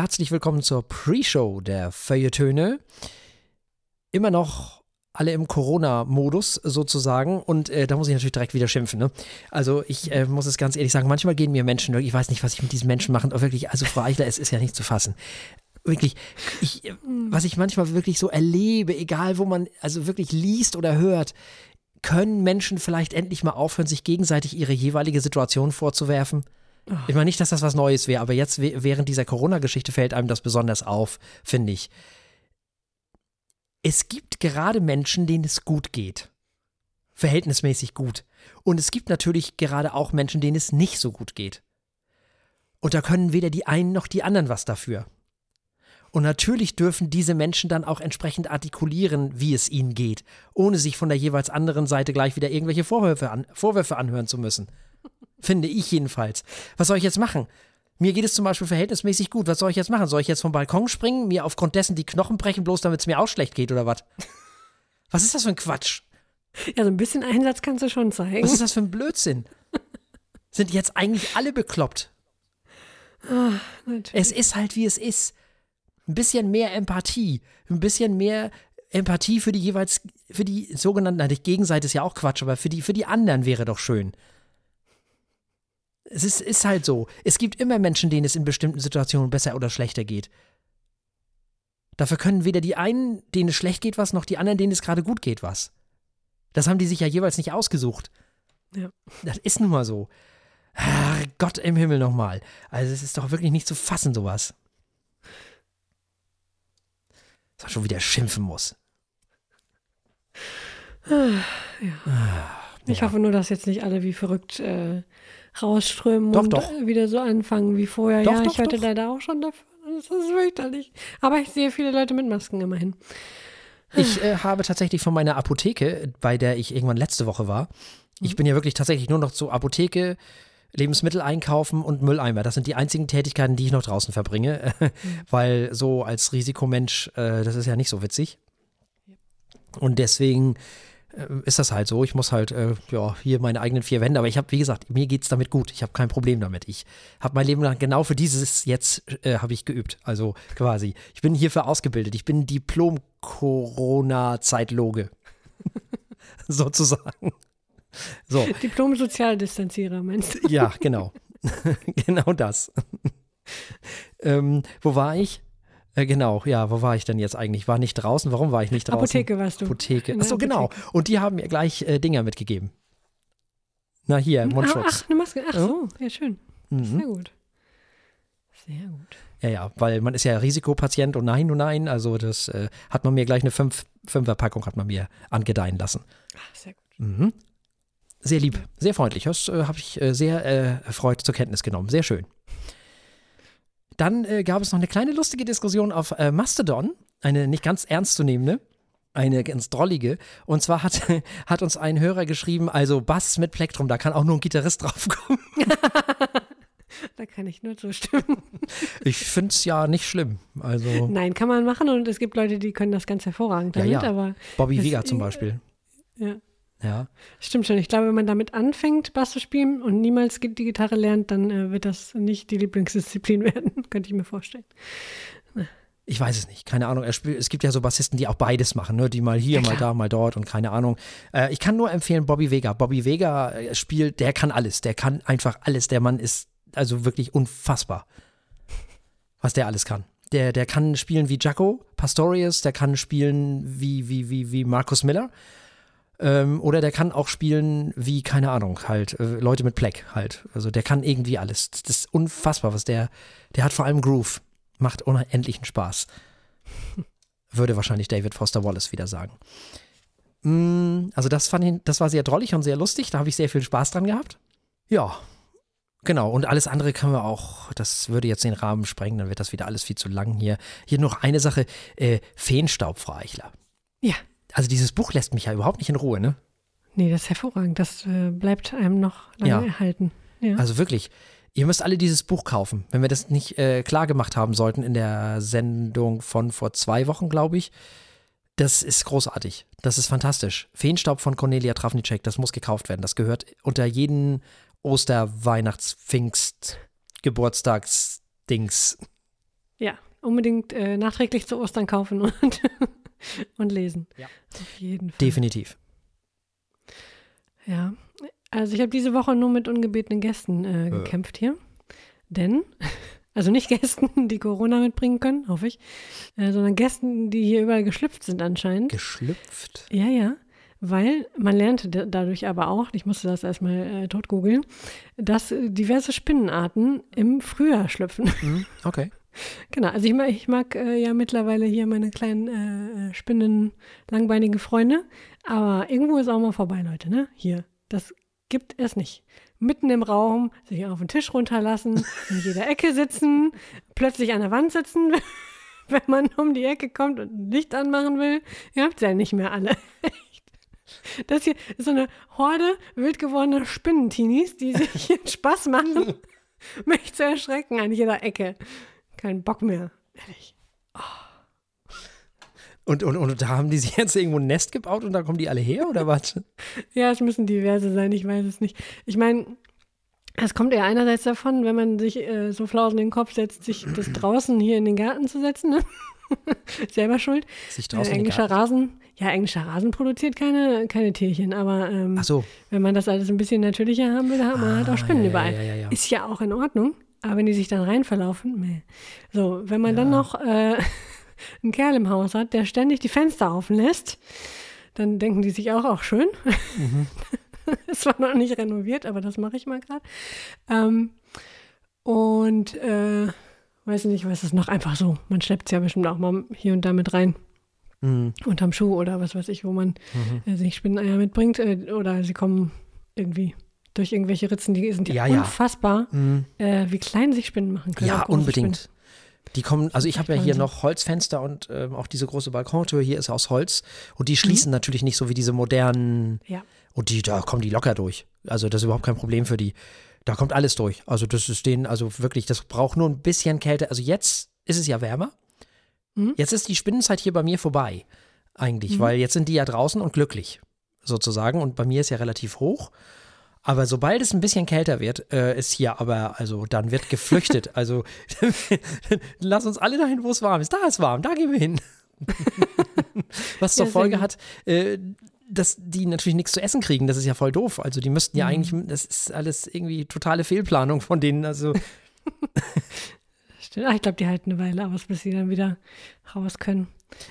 herzlich willkommen zur Pre-Show der Feuilletöne. Immer noch alle im Corona-Modus sozusagen und äh, da muss ich natürlich direkt wieder schimpfen. Ne? Also ich äh, muss es ganz ehrlich sagen, manchmal gehen mir Menschen, ich weiß nicht, was ich mit diesen Menschen mache, aber wirklich, also Frau Eichler, es ist ja nicht zu fassen. Wirklich, ich, äh, was ich manchmal wirklich so erlebe, egal wo man also wirklich liest oder hört, können Menschen vielleicht endlich mal aufhören, sich gegenseitig ihre jeweilige Situation vorzuwerfen? Ich meine nicht, dass das was Neues wäre, aber jetzt während dieser Corona-Geschichte fällt einem das besonders auf, finde ich. Es gibt gerade Menschen, denen es gut geht. Verhältnismäßig gut. Und es gibt natürlich gerade auch Menschen, denen es nicht so gut geht. Und da können weder die einen noch die anderen was dafür. Und natürlich dürfen diese Menschen dann auch entsprechend artikulieren, wie es ihnen geht, ohne sich von der jeweils anderen Seite gleich wieder irgendwelche Vorwürfe, an, Vorwürfe anhören zu müssen. Finde ich jedenfalls. Was soll ich jetzt machen? Mir geht es zum Beispiel verhältnismäßig gut. Was soll ich jetzt machen? Soll ich jetzt vom Balkon springen, mir aufgrund dessen die Knochen brechen, bloß damit es mir auch schlecht geht oder was? Was ist das für ein Quatsch? Ja, so ein bisschen Einsatz kannst du schon zeigen. Was ist das für ein Blödsinn? Sind jetzt eigentlich alle bekloppt? Oh, es ist halt, wie es ist. Ein bisschen mehr Empathie, ein bisschen mehr Empathie für die jeweils, für die sogenannten, na, die Gegenseite ist ja auch Quatsch, aber für die, für die anderen wäre doch schön. Es ist, ist halt so. Es gibt immer Menschen, denen es in bestimmten Situationen besser oder schlechter geht. Dafür können weder die einen, denen es schlecht geht, was, noch die anderen, denen es gerade gut geht, was. Das haben die sich ja jeweils nicht ausgesucht. Ja. Das ist nun mal so. Ach, Gott im Himmel nochmal. Also es ist doch wirklich nicht zu fassen, sowas. Dass man schon wieder schimpfen muss. Ja. Ah, Ich ja. hoffe nur, dass jetzt nicht alle wie verrückt äh, rausströmen Doch, und doch. äh, wieder so anfangen wie vorher. Doch, ja, ich hörte leider auch schon davon. Das ist fürchterlich. Aber ich sehe viele Leute mit Masken immerhin. Ich äh, habe tatsächlich von meiner Apotheke, bei der ich irgendwann letzte Woche war, Mhm. ich bin ja wirklich tatsächlich nur noch zur Apotheke, Lebensmittel einkaufen und Mülleimer. Das sind die einzigen Tätigkeiten, die ich noch draußen verbringe, Mhm. weil so als Risikomensch, äh, das ist ja nicht so witzig. Und deswegen ist das halt so. Ich muss halt, äh, ja, hier meine eigenen vier Wände. Aber ich habe, wie gesagt, mir geht's damit gut. Ich habe kein Problem damit. Ich habe mein Leben lang genau für dieses jetzt äh, habe ich geübt. Also quasi. Ich bin hierfür ausgebildet. Ich bin Diplom-Corona-Zeitloge. Sozusagen. So, Diplom-Sozialdistanzierer, meinst du? ja, genau. genau das. ähm, wo war ich? Äh, genau, ja, wo war ich denn jetzt eigentlich? War nicht draußen. Warum war ich nicht draußen? Apotheke warst du. Apotheke. Achso, genau. Und die haben mir gleich äh, Dinger mitgegeben. Na hier, Ah, Mundschutz. ach, eine Maske. Ach so, ja, schön. Mhm. Sehr gut. Sehr gut. Ja, ja, weil man ist ja Risikopatient und nein, und nein. Also das äh, hat man mir gleich eine fünf, Fünferpackung hat man mir angedeihen lassen. Ach, sehr gut. Mhm. Sehr lieb, sehr freundlich. Das äh, habe ich äh, sehr äh, erfreut zur Kenntnis genommen. Sehr schön. Dann äh, gab es noch eine kleine lustige Diskussion auf äh, Mastodon, eine nicht ganz ernstzunehmende, eine ganz drollige. Und zwar hat, hat uns ein Hörer geschrieben, also Bass mit Plektrum, da kann auch nur ein Gitarrist draufkommen. Da kann ich nur zustimmen. Ich finde es ja nicht schlimm. Also Nein, kann man machen und es gibt Leute, die können das ganz hervorragend Ja, damit, ja. aber Bobby Vega zum Beispiel. ja. Ja. Stimmt schon. Ich glaube, wenn man damit anfängt, Bass zu spielen und niemals die Gitarre lernt, dann äh, wird das nicht die Lieblingsdisziplin werden. Könnte ich mir vorstellen. Ich weiß es nicht, keine Ahnung. Spielt, es gibt ja so Bassisten, die auch beides machen, ne? die mal hier, Ja, mal da, mal dort und keine Ahnung. Äh, ich kann nur empfehlen Bobby Vega. Bobby Vega äh, spielt, der kann alles, der kann einfach alles. Der Mann ist also wirklich unfassbar, was der alles kann. Der, der kann spielen wie Jaco Pastorius, der kann spielen wie, wie, wie, wie Markus Miller. Ähm, oder der kann auch spielen wie, keine Ahnung, halt, äh, Leute mit Pleck halt. Also der kann irgendwie alles. Das ist unfassbar, was der, der hat vor allem Groove. Macht unendlichen Spaß. Würde wahrscheinlich David Foster Wallace wieder sagen. Mm, Also das fand ich, das war sehr drollig und sehr lustig. Da habe ich sehr viel Spaß dran gehabt. Ja, genau. Und alles andere können wir auch, das würde jetzt den Rahmen sprengen, dann wird das wieder alles viel zu lang hier. Hier noch eine Sache, äh, Feenstaub, Frau Eichler. Ja. Also dieses Buch lässt mich ja überhaupt nicht in Ruhe, ne? Nee, das ist hervorragend. Das äh, bleibt einem noch lange Ja. erhalten. Ja. Also wirklich, ihr müsst alle dieses Buch kaufen. Wenn wir das nicht äh, klar gemacht haben sollten in der Sendung von vor zwei Wochen, glaube ich. Das ist großartig. Das ist fantastisch. Feenstaub von Cornelia Trafnicek, das muss gekauft werden. Das gehört unter jeden Oster-, Weihnachts-, Pfingst-, Geburtstagsdings. Ja, unbedingt äh, nachträglich zu Ostern kaufen und, und lesen. Ja. Auf jeden Fall. Definitiv. Ja, also ich habe diese Woche nur mit ungebetenen Gästen äh, gekämpft hier. Denn, also nicht Gästen, die Corona mitbringen können, hoffe ich, äh, sondern Gästen, die hier überall geschlüpft sind anscheinend. Geschlüpft. Ja, ja. Weil man lernte da- dadurch aber auch, ich musste das erstmal äh, tot googeln, dass äh, diverse Spinnenarten im Frühjahr schlüpfen. Hm, okay. Genau, also ich mag, ich mag äh, ja mittlerweile hier meine kleinen äh, Spinnen, langbeinigen Freunde, aber irgendwo ist auch mal vorbei, Leute, ne? Hier, das gibt es nicht. Mitten im Raum, sich auf den Tisch runterlassen, in jeder Ecke sitzen, plötzlich an der Wand sitzen, wenn man um die Ecke kommt und ein Licht anmachen will. Ihr habt ja nicht mehr alle. Das hier ist so eine Horde wild gewordener Spinnentinis, die sich Spaß machen, mich zu erschrecken an jeder Ecke. Kein Bock mehr. Ehrlich. Und, und, und da haben die sich jetzt irgendwo ein Nest gebaut und da kommen die alle her oder was? Ja, es müssen diverse sein, ich weiß es nicht. Ich meine, es kommt ja einerseits davon, wenn man sich äh, so Flausen in den Kopf setzt, sich das draußen hier in den Garten zu setzen, ne? Selber schuld. Sich Äh, draußen in den englischer Rasen, ja, englischer Rasen produziert keine, keine Tierchen, aber ähm, so. wenn man das alles ein bisschen natürlicher haben will, hat man halt Ah, auch Spinnen ja, überall. ja, ja. Ist ja auch in Ordnung, aber wenn die sich dann rein verlaufen, meh. So, wenn man dann noch äh, einen Kerl im Haus hat, der ständig die Fenster offen lässt, dann denken die sich auch, auch schön. Mhm. Es war noch nicht renoviert, aber das mache ich mal gerade. Ähm, und äh, weiß nicht, was ist noch einfach so. Man schleppt es ja bestimmt auch mal hier und da mit rein. Hm, Unterm Schuh oder was weiß ich, wo man Mhm. äh, sich Spinneneier mitbringt. Äh, oder sie kommen irgendwie durch irgendwelche Ritzen, die sind ja, Ja, ja. unfassbar, hm. äh, wie klein sich Spinnen machen können. Ja, unbedingt. Die kommen, also ich habe ja hier Wahnsinn. noch Holzfenster und ähm, auch diese große Balkontür hier ist aus Holz und die Mhm. schließen natürlich nicht so wie diese modernen Spinnen. Ja. und die, da kommen die locker durch. Also das ist überhaupt kein Problem für die. Da kommt alles durch. Also das ist denen, also wirklich, das braucht nur ein bisschen Kälte. Also jetzt ist es ja wärmer. Mhm. Jetzt ist die Spinnenzeit hier bei mir vorbei, eigentlich, weil jetzt sind die ja draußen und glücklich, sozusagen. Und bei mir ist ja relativ hoch. Aber sobald es ein bisschen kälter wird, äh, ist hier aber, also dann wird geflüchtet. also lass uns alle dahin, wo es warm ist. Da ist warm, da gehen wir hin. Was zur Ja, Folge hat, äh, dass die natürlich nichts zu essen kriegen. Das ist ja voll doof. Also die müssten Mhm. ja eigentlich, das ist alles irgendwie totale Fehlplanung von denen. Also Stimmt. Ach, ich glaube, die halten eine Weile aus, bis sie dann wieder raus können.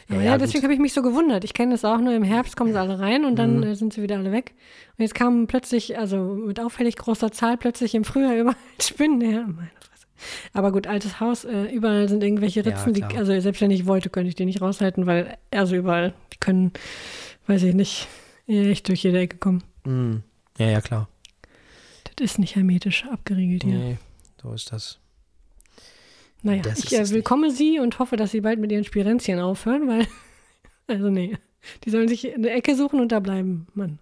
Ja, ja, ja, deswegen habe ich mich so gewundert. Ich kenne das auch nur im Herbst, kommen sie alle rein und dann Mhm. äh, sind sie wieder alle weg. Und jetzt kamen plötzlich, also mit auffällig großer Zahl, plötzlich im Frühjahr überall Spinnen her. Meine Fresse. Aber gut, altes Haus, äh, überall sind irgendwelche Ja, Ritzen, die, klar. also selbst wenn ich wollte, könnte ich die nicht raushalten, weil, also überall, die können, weiß ich nicht, echt durch jede Ecke kommen. mh, ja, ja, klar. Das ist nicht hermetisch abgeriegelt hier. Nee, so ist das. Naja, Das ich äh, willkomme sie und hoffe, dass sie bald mit ihren Spirenzchen aufhören, weil, also nee, die sollen sich eine Ecke suchen und da bleiben, Mann.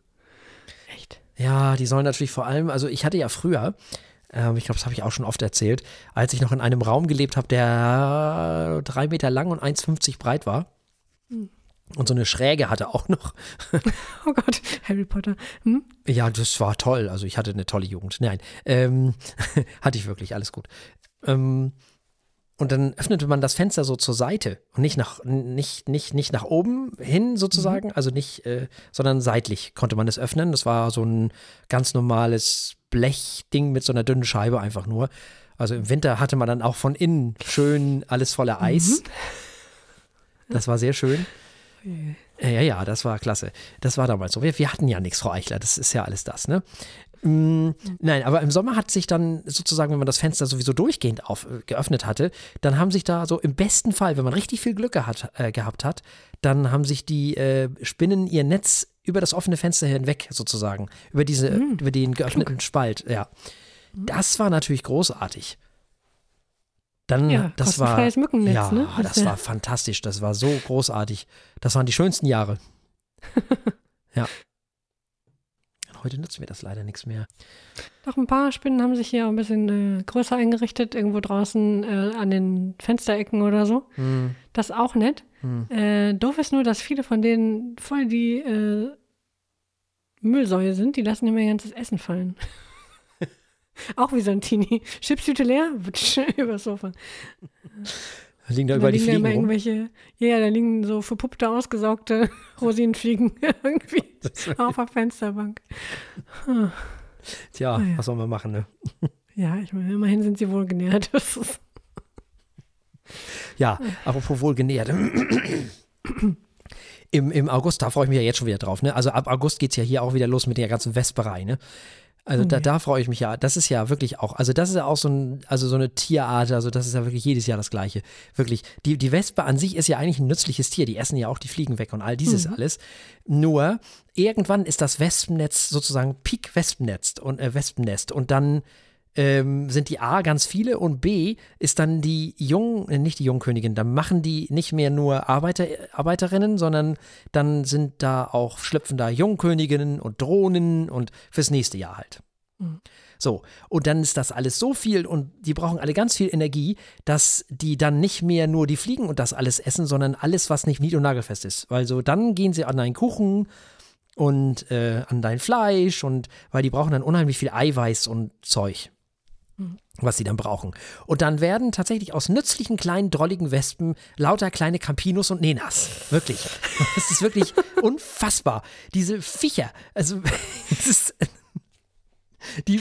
Echt. Ja, die sollen natürlich vor allem, also ich hatte ja früher, ähm, ich glaube, das habe ich auch schon oft erzählt, als ich noch in einem Raum gelebt habe, der drei Meter lang und 1,50 breit war. Hm. Und so eine Schräge hatte auch noch. Oh Gott, Harry Potter. Hm? Ja, das war toll. Also ich hatte eine tolle Jugend. Nein, ähm, hatte ich wirklich, alles gut. Ähm, und dann öffnete man das Fenster so zur Seite und nicht nach, nicht, nicht, nicht nach oben hin sozusagen, also nicht, äh, sondern seitlich konnte man es öffnen. Das war so ein ganz normales Blechding mit so einer dünnen Scheibe einfach nur. Also im Winter hatte man dann auch von innen schön alles voller Eis. Das war sehr schön. Ja, ja, ja, das war klasse. Das war damals so. Wir, wir hatten ja nichts, Frau Eichler, das ist ja alles das, ne? Mm, Nein, aber im Sommer hat sich dann sozusagen, wenn man das Fenster sowieso durchgehend auf, äh, geöffnet hatte, dann haben sich da so im besten Fall, wenn man richtig viel Glück gehat, äh, gehabt hat, dann haben sich die äh, Spinnen ihr Netz über das offene Fenster hinweg sozusagen, über diese, über den geöffneten Spalt, ja. Das war natürlich großartig. Dann, Ja, das war, Mückennetz, ja, ne? das ja- war fantastisch, das war so großartig. Das waren die schönsten Jahre. ja. Heute nutzen wir das leider nichts mehr. Doch ein paar Spinnen haben sich hier auch ein bisschen äh, größer eingerichtet, irgendwo draußen äh, an den Fensterecken oder so. Hm, Das ist auch nett. hm. Äh, doof ist nur, dass viele von denen voll die äh, Müllsäue sind. Die lassen immer ihr ganzes Essen fallen. auch wie so ein Teenie. Chipstüte leer, übers Sofa. Da liegen da überall die liegen da Fliegen immer rum. irgendwelche, ja, ja, da liegen so verpuppte, ausgesaugte Rosinenfliegen irgendwie auf der Fensterbank. Tja, Ah, ja. was soll man machen, ne? Ja, ich meine, immerhin sind sie wohl genährt. Das ist, Ja, apropos wohl genährt. Im, Im August, da freue ich mich ja jetzt schon wieder drauf. Ne? Also ab August geht es ja hier auch wieder los mit der ganzen Vesperei. Ne? Also da, Okay. da freue ich mich ja. Das ist ja wirklich auch, also das ist ja auch so, ein, also so eine Tierart, also das ist ja wirklich jedes Jahr das Gleiche. Wirklich. Die, die Wespe an sich ist ja eigentlich ein nützliches Tier. Die essen ja auch die Fliegen weg und all dieses alles. Nur irgendwann ist das Wespennetz sozusagen Peak-Wespennetz und äh, Wespennest und dann ähm, sind die A ganz viele und B ist dann die Jung, äh, nicht die Jungkönigin, dann machen die nicht mehr nur Arbeiter, Arbeiterinnen, sondern dann sind da auch, schlüpfen da Jungköniginnen und Drohnen und fürs nächste Jahr halt. So, und dann ist das alles so viel und die brauchen alle ganz viel Energie, dass die dann nicht mehr nur die Fliegen und das alles essen, sondern alles, was nicht nied- und nagelfest ist. Weil so dann gehen sie an deinen Kuchen und äh, an dein Fleisch und weil die brauchen dann unheimlich viel Eiweiß und Zeug was sie dann brauchen. Und dann werden tatsächlich aus nützlichen kleinen drolligen Wespen lauter kleine Campinos und Nenas. Wirklich. Das ist wirklich unfassbar. Diese Viecher. Also, es ist. Die,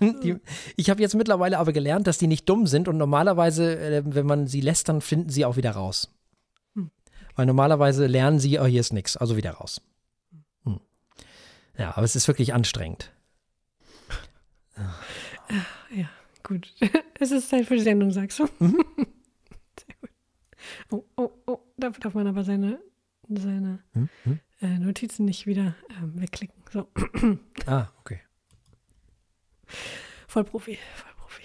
die, ich habe jetzt mittlerweile aber gelernt, dass die nicht dumm sind und normalerweise, äh, wenn man sie lässt, dann finden sie auch wieder raus. Weil normalerweise lernen sie, oh, hier ist nichts, also wieder raus. Hm. Ja, aber es ist wirklich anstrengend. ja, gut. Es ist Zeit für die Sendung, sagst du? Sehr gut. Oh, oh, oh, darf, darf man aber seine, seine Hm? Hm? äh, Notizen nicht wieder ähm, wegklicken. So, Ah, okay. Vollprofi, Vollprofi.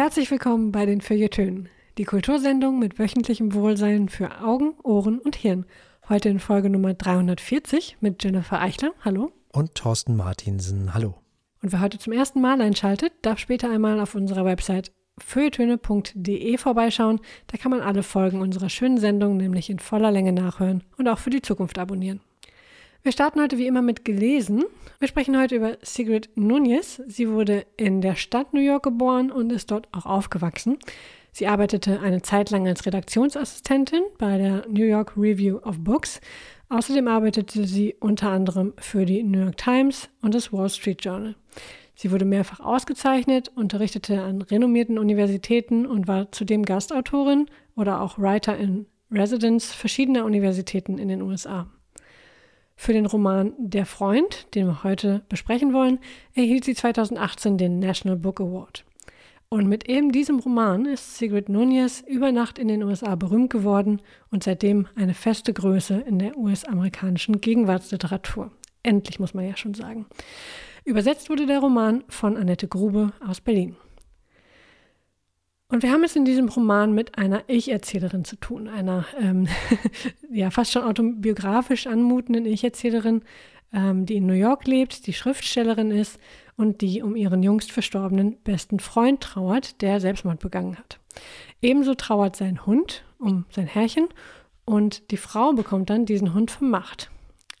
Herzlich willkommen bei den Feuilletönen, die Kultursendung mit wöchentlichem Wohlsein für Augen, Ohren und Hirn. Heute in Folge Nummer 340 mit Jennifer Eichler. Hallo. Und Thorsten Martinsen, hallo. Und wer heute zum ersten Mal einschaltet, darf später einmal auf unserer Website feuilletöne.de vorbeischauen. Da kann man alle Folgen unserer schönen Sendung nämlich in voller Länge nachhören und auch für die Zukunft abonnieren. Wir starten heute wie immer mit gelesen. Wir sprechen heute über Sigrid Nunez. Sie wurde in der Stadt New York geboren und ist dort auch aufgewachsen. Sie arbeitete eine Zeit lang als Redaktionsassistentin bei der New York Review of Books. Außerdem arbeitete sie unter anderem für die New York Times und das Wall Street Journal. Sie wurde mehrfach ausgezeichnet, unterrichtete an renommierten Universitäten und war zudem Gastautorin oder auch Writer in Residence verschiedener Universitäten in den USA. Für den Roman Der Freund, den wir heute besprechen wollen, erhielt sie 2018 den National Book Award. Und mit eben diesem Roman ist Sigrid Nunez über Nacht in den USA berühmt geworden und seitdem eine feste Größe in der US-amerikanischen Gegenwartsliteratur. Endlich muss man ja schon sagen. Übersetzt wurde der Roman von Annette Grube aus Berlin. Und wir haben es in diesem Roman mit einer Ich-Erzählerin zu tun, einer ähm, ja fast schon autobiografisch anmutenden Ich-Erzählerin, ähm, die in New York lebt, die Schriftstellerin ist und die um ihren jüngst verstorbenen besten Freund trauert, der Selbstmord begangen hat. Ebenso trauert sein Hund um sein Herrchen und die Frau bekommt dann diesen Hund vermacht.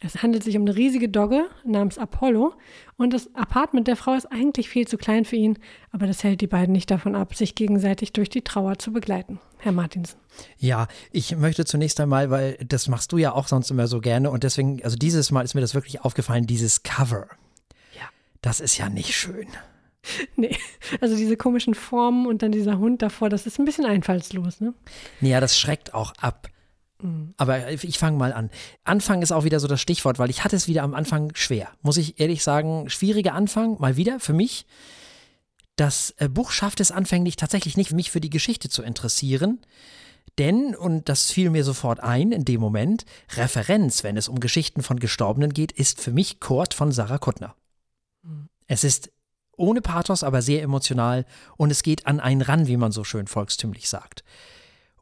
Es handelt sich um eine riesige Dogge namens Apollo und das Apartment der Frau ist eigentlich viel zu klein für ihn, aber das hält die beiden nicht davon ab, sich gegenseitig durch die Trauer zu begleiten. Herr Martinsen. Ja, ich möchte zunächst einmal, weil das machst du ja auch sonst immer so gerne und deswegen, also dieses Mal ist mir das wirklich aufgefallen, dieses Cover. Ja. Das ist ja nicht schön. Nee, also diese komischen Formen und dann dieser Hund davor, das ist ein bisschen einfallslos, ne? Ja, das schreckt auch ab. Aber ich fange mal an. Anfang ist auch wieder so das Stichwort, weil ich hatte es wieder am Anfang schwer. Muss ich ehrlich sagen, schwieriger Anfang, mal wieder für mich. Das äh, Buch schafft es anfänglich tatsächlich nicht, mich für die Geschichte zu interessieren. Denn, und das fiel mir sofort ein in dem Moment, Referenz, wenn es um Geschichten von Gestorbenen geht, ist für mich Kurt von Sarah Kuttner. Es ist ohne Pathos, aber sehr emotional und es geht an einen ran, wie man so schön volkstümlich sagt.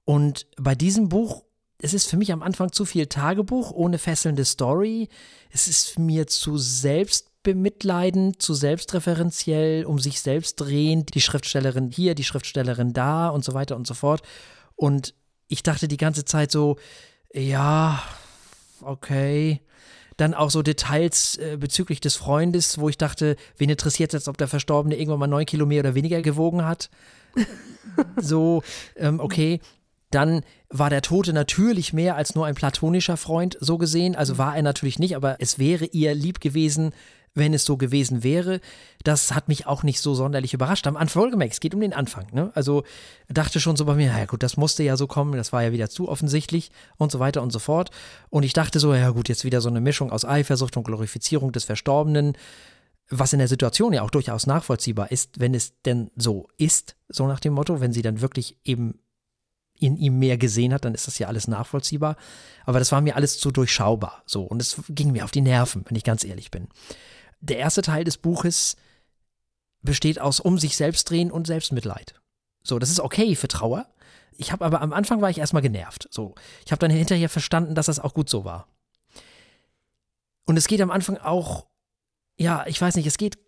Und bei diesem Buch, es ist für mich am Anfang zu viel Tagebuch ohne fesselnde Story. Es ist mir zu bemitleidend, zu selbstreferenziell, um sich selbst drehend, die Schriftstellerin hier, die Schriftstellerin da und so weiter und so fort. Und ich dachte die ganze Zeit so, ja, okay. Dann auch so Details äh, bezüglich des Freundes, wo ich dachte, wen interessiert jetzt, ob der Verstorbene irgendwann mal neun Kilo mehr oder weniger gewogen hat? so, ähm, okay. Dann war der Tote natürlich mehr als nur ein platonischer Freund, so gesehen. Also war er natürlich nicht, aber es wäre ihr lieb gewesen, wenn es so gewesen wäre. Das hat mich auch nicht so sonderlich überrascht. Am Anfang wohlgemerkt, es geht um den Anfang. Ne? Also dachte schon so bei mir, ja gut, das musste ja so kommen, das war ja wieder zu offensichtlich und so weiter und so fort. Und ich dachte so, ja gut, jetzt wieder so eine Mischung aus Eifersucht und Glorifizierung des Verstorbenen, was in der Situation ja auch durchaus nachvollziehbar ist, wenn es denn so ist, so nach dem Motto, wenn sie dann wirklich eben in ihm mehr gesehen hat, dann ist das ja alles nachvollziehbar. Aber das war mir alles zu durchschaubar. So. Und es ging mir auf die Nerven, wenn ich ganz ehrlich bin. Der erste Teil des Buches besteht aus um sich selbst drehen und Selbstmitleid. So, das ist okay für Trauer. Ich habe aber am Anfang war ich erstmal genervt. So, ich habe dann hinterher verstanden, dass das auch gut so war. Und es geht am Anfang auch, ja, ich weiß nicht, es geht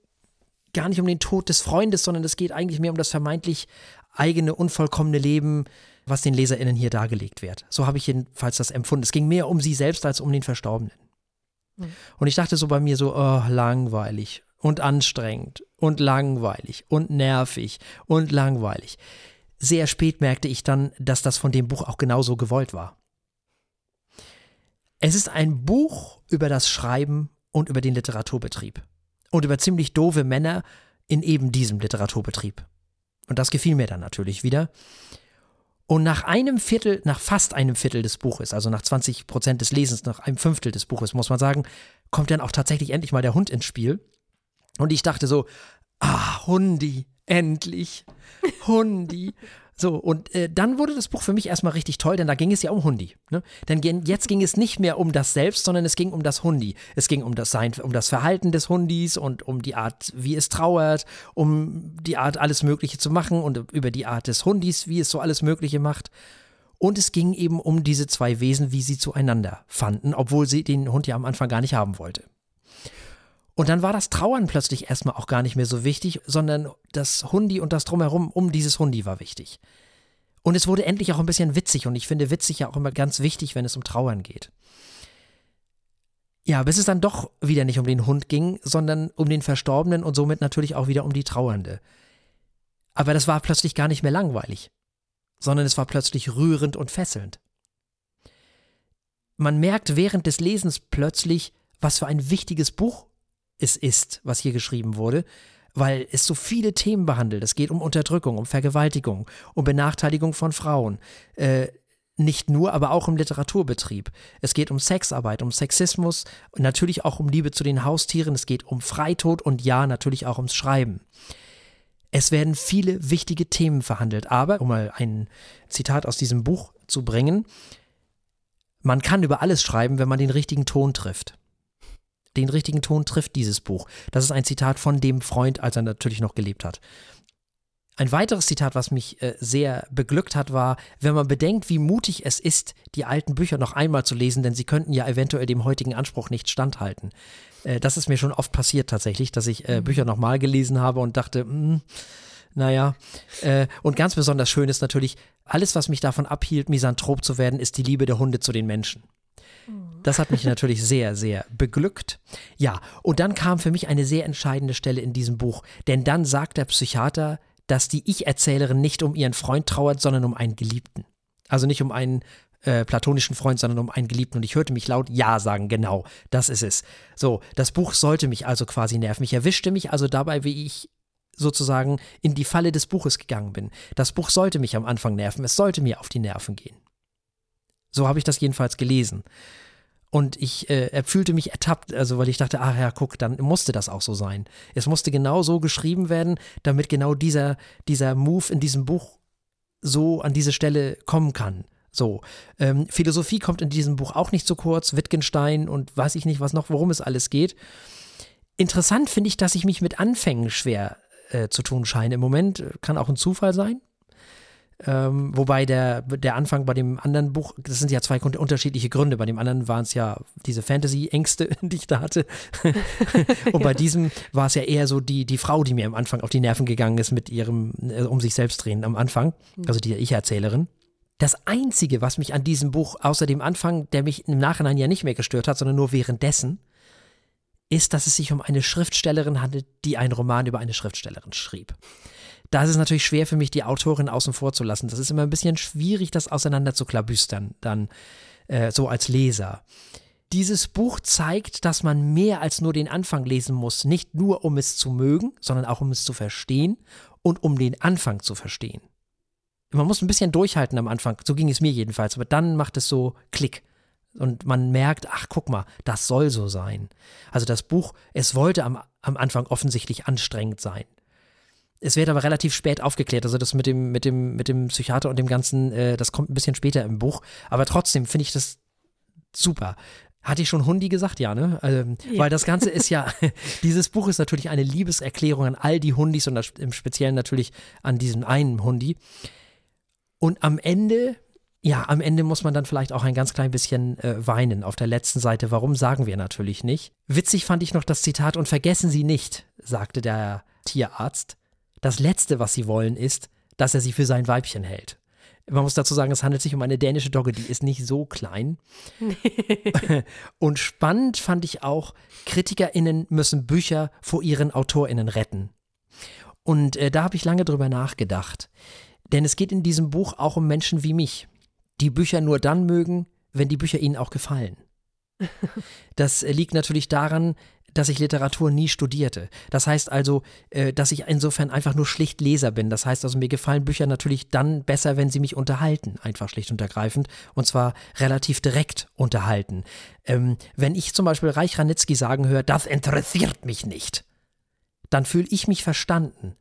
gar nicht um den Tod des Freundes, sondern es geht eigentlich mehr um das vermeintlich eigene, unvollkommene Leben, was den LeserInnen hier dargelegt wird. So habe ich jedenfalls das empfunden. Es ging mehr um sie selbst als um den Verstorbenen. Mhm. Und ich dachte so bei mir so, oh, langweilig und anstrengend und langweilig und nervig und langweilig. Sehr spät merkte ich dann, dass das von dem Buch auch genauso gewollt war. Es ist ein Buch über das Schreiben und über den Literaturbetrieb. Und über ziemlich doofe Männer in eben diesem Literaturbetrieb. Und das gefiel mir dann natürlich wieder. Und nach einem Viertel, nach fast einem Viertel des Buches, also nach 20 Prozent des Lesens, nach einem Fünftel des Buches, muss man sagen, kommt dann auch tatsächlich endlich mal der Hund ins Spiel. Und ich dachte so, ah, Hundi, endlich, Hundi. So, und äh, dann wurde das Buch für mich erstmal richtig toll, denn da ging es ja um Hundi. Ne? Denn jetzt ging es nicht mehr um das Selbst, sondern es ging um das Hundi. Es ging um das Sein, um das Verhalten des Hundis und um die Art, wie es trauert, um die Art, alles Mögliche zu machen und über die Art des Hundis, wie es so alles Mögliche macht. Und es ging eben um diese zwei Wesen, wie sie zueinander fanden, obwohl sie den Hund ja am Anfang gar nicht haben wollte. Und dann war das Trauern plötzlich erstmal auch gar nicht mehr so wichtig, sondern das Hundi und das Drumherum um dieses Hundi war wichtig. Und es wurde endlich auch ein bisschen witzig und ich finde witzig ja auch immer ganz wichtig, wenn es um Trauern geht. Ja, bis es dann doch wieder nicht um den Hund ging, sondern um den Verstorbenen und somit natürlich auch wieder um die Trauernde. Aber das war plötzlich gar nicht mehr langweilig, sondern es war plötzlich rührend und fesselnd. Man merkt während des Lesens plötzlich, was für ein wichtiges Buch es ist, was hier geschrieben wurde, weil es so viele Themen behandelt. Es geht um Unterdrückung, um Vergewaltigung, um Benachteiligung von Frauen. Äh, nicht nur, aber auch im Literaturbetrieb. Es geht um Sexarbeit, um Sexismus natürlich auch um Liebe zu den Haustieren. Es geht um Freitod und ja, natürlich auch ums Schreiben. Es werden viele wichtige Themen verhandelt, aber, um mal ein Zitat aus diesem Buch zu bringen, man kann über alles schreiben, wenn man den richtigen Ton trifft den richtigen Ton trifft dieses Buch. Das ist ein Zitat von dem Freund, als er natürlich noch gelebt hat. Ein weiteres Zitat, was mich äh, sehr beglückt hat, war, wenn man bedenkt, wie mutig es ist, die alten Bücher noch einmal zu lesen, denn sie könnten ja eventuell dem heutigen Anspruch nicht standhalten. Äh, das ist mir schon oft passiert tatsächlich, dass ich äh, mhm. Bücher nochmal gelesen habe und dachte, mh, hm, naja. Äh, und ganz besonders schön ist natürlich, alles, was mich davon abhielt, Misanthrop zu werden, ist die Liebe der Hunde zu den Menschen. Das hat mich natürlich sehr, sehr beglückt. Ja, und dann kam für mich eine sehr entscheidende Stelle in diesem Buch, denn dann sagt der Psychiater, dass die Ich-Erzählerin nicht um ihren Freund trauert, sondern um einen Geliebten. Also nicht um einen äh, platonischen Freund, sondern um einen Geliebten. Und ich hörte mich laut Ja sagen, genau, das ist es. So, das Buch sollte mich also quasi nerven. Ich erwischte mich also dabei, wie ich sozusagen in die Falle des Buches gegangen bin. Das Buch sollte mich am Anfang nerven, es sollte mir auf die Nerven gehen. So habe ich das jedenfalls gelesen. Und ich äh, fühlte mich ertappt, also weil ich dachte, ach ja, guck, dann musste das auch so sein. Es musste genau so geschrieben werden, damit genau dieser, dieser Move in diesem Buch so an diese Stelle kommen kann. So. Ähm, Philosophie kommt in diesem Buch auch nicht zu kurz, Wittgenstein und weiß ich nicht, was noch, worum es alles geht. Interessant finde ich, dass ich mich mit Anfängen schwer äh, zu tun scheine. Im Moment kann auch ein Zufall sein. Ähm, wobei der, der Anfang bei dem anderen Buch, das sind ja zwei unterschiedliche Gründe. Bei dem anderen waren es ja diese Fantasy-Ängste, die ich da hatte. Und bei diesem war es ja eher so die, die Frau, die mir am Anfang auf die Nerven gegangen ist mit ihrem äh, um sich selbst drehen am Anfang. Mhm. Also die Ich-Erzählerin. Das Einzige, was mich an diesem Buch, außer dem Anfang, der mich im Nachhinein ja nicht mehr gestört hat, sondern nur währenddessen, ist, dass es sich um eine Schriftstellerin handelt, die einen Roman über eine Schriftstellerin schrieb. Da ist es natürlich schwer für mich, die Autorin außen vor zu lassen. Das ist immer ein bisschen schwierig, das auseinander zu klabüstern, dann äh, so als Leser. Dieses Buch zeigt, dass man mehr als nur den Anfang lesen muss, nicht nur um es zu mögen, sondern auch um es zu verstehen und um den Anfang zu verstehen. Man muss ein bisschen durchhalten am Anfang, so ging es mir jedenfalls, aber dann macht es so Klick. Und man merkt, ach guck mal, das soll so sein. Also das Buch, es wollte am, am Anfang offensichtlich anstrengend sein. Es wird aber relativ spät aufgeklärt. Also das mit dem, mit dem, mit dem Psychiater und dem Ganzen, äh, das kommt ein bisschen später im Buch. Aber trotzdem finde ich das super. Hatte ich schon Hundi gesagt? Ja, ne? Ähm, ja. Weil das Ganze ist ja, dieses Buch ist natürlich eine Liebeserklärung an all die Hundis und im Speziellen natürlich an diesen einen Hundi. Und am Ende, ja, am Ende muss man dann vielleicht auch ein ganz klein bisschen äh, weinen auf der letzten Seite. Warum sagen wir natürlich nicht? Witzig fand ich noch das Zitat und vergessen Sie nicht, sagte der Tierarzt, das Letzte, was sie wollen, ist, dass er sie für sein Weibchen hält. Man muss dazu sagen, es handelt sich um eine dänische Dogge, die ist nicht so klein. Und spannend fand ich auch, KritikerInnen müssen Bücher vor ihren AutorInnen retten. Und äh, da habe ich lange drüber nachgedacht. Denn es geht in diesem Buch auch um Menschen wie mich, die Bücher nur dann mögen, wenn die Bücher ihnen auch gefallen. Das liegt natürlich daran, dass ich Literatur nie studierte. Das heißt also, äh, dass ich insofern einfach nur schlicht Leser bin. Das heißt also, mir gefallen Bücher natürlich dann besser, wenn sie mich unterhalten, einfach schlicht und ergreifend. Und zwar relativ direkt unterhalten. Ähm, wenn ich zum Beispiel Reich Ranitzky sagen höre, das interessiert mich nicht, dann fühle ich mich verstanden.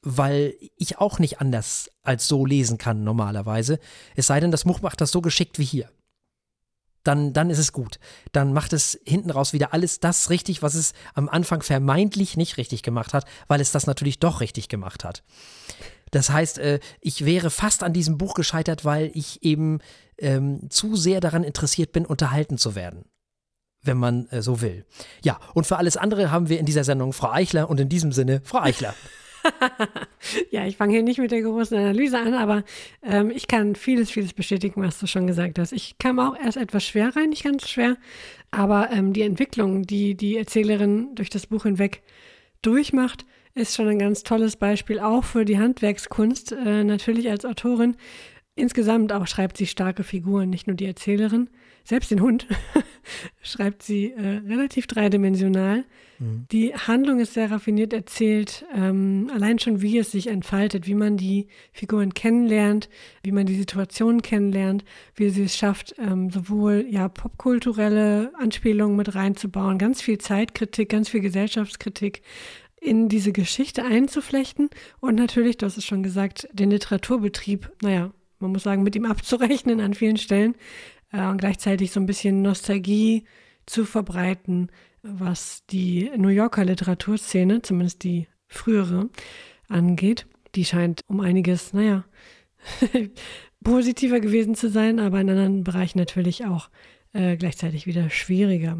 Weil ich auch nicht anders als so lesen kann normalerweise. Es sei denn, das Buch macht das so geschickt wie hier dann, dann ist es gut. Dann macht es hinten raus wieder alles das richtig, was es am Anfang vermeintlich nicht richtig gemacht hat, weil es das natürlich doch richtig gemacht hat. Das heißt, äh, ich wäre fast an diesem Buch gescheitert, weil ich eben ähm, zu sehr daran interessiert bin, unterhalten zu werden. Wenn man äh, so will. Ja, und für alles andere haben wir in dieser Sendung Frau Eichler und in diesem Sinne Frau Eichler. ja, ich fange hier nicht mit der großen Analyse an, aber ähm, ich kann vieles, vieles bestätigen, was du schon gesagt hast. Ich kam auch erst etwas schwer rein, nicht ganz schwer, aber ähm, die Entwicklung, die die Erzählerin durch das Buch hinweg durchmacht, ist schon ein ganz tolles Beispiel auch für die Handwerkskunst, äh, natürlich als Autorin. Insgesamt auch schreibt sie starke Figuren, nicht nur die Erzählerin, selbst den Hund schreibt sie äh, relativ dreidimensional. Mhm. Die Handlung ist sehr raffiniert erzählt, ähm, allein schon wie es sich entfaltet, wie man die Figuren kennenlernt, wie man die Situation kennenlernt, wie sie es schafft, ähm, sowohl ja popkulturelle Anspielungen mit reinzubauen, ganz viel Zeitkritik, ganz viel Gesellschaftskritik in diese Geschichte einzuflechten und natürlich, du hast es schon gesagt, den Literaturbetrieb, naja, man muss sagen, mit ihm abzurechnen an vielen Stellen äh, und gleichzeitig so ein bisschen Nostalgie zu verbreiten, was die New Yorker Literaturszene, zumindest die frühere, angeht. Die scheint um einiges, naja, positiver gewesen zu sein, aber in anderen Bereichen natürlich auch äh, gleichzeitig wieder schwieriger.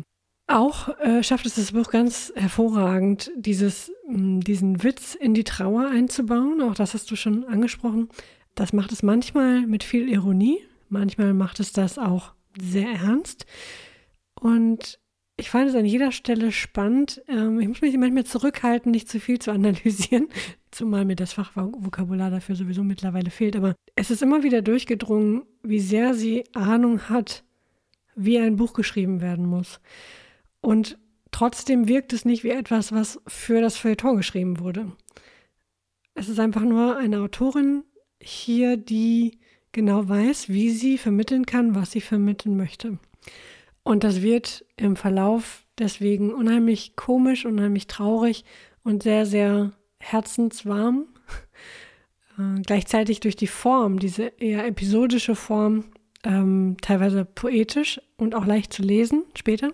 Auch äh, schafft es das Buch ganz hervorragend, dieses, mh, diesen Witz in die Trauer einzubauen. Auch das hast du schon angesprochen. Das macht es manchmal mit viel Ironie, manchmal macht es das auch sehr ernst. Und ich fand es an jeder Stelle spannend. Ähm, ich muss mich manchmal zurückhalten, nicht zu viel zu analysieren, zumal mir das Fachvokabular dafür sowieso mittlerweile fehlt. Aber es ist immer wieder durchgedrungen, wie sehr sie Ahnung hat, wie ein Buch geschrieben werden muss. Und trotzdem wirkt es nicht wie etwas, was für das Feuilleton geschrieben wurde. Es ist einfach nur eine Autorin, hier, die genau weiß, wie sie vermitteln kann, was sie vermitteln möchte. Und das wird im Verlauf deswegen unheimlich komisch, unheimlich traurig und sehr, sehr herzenswarm. Äh, gleichzeitig durch die Form, diese eher episodische Form, ähm, teilweise poetisch und auch leicht zu lesen später.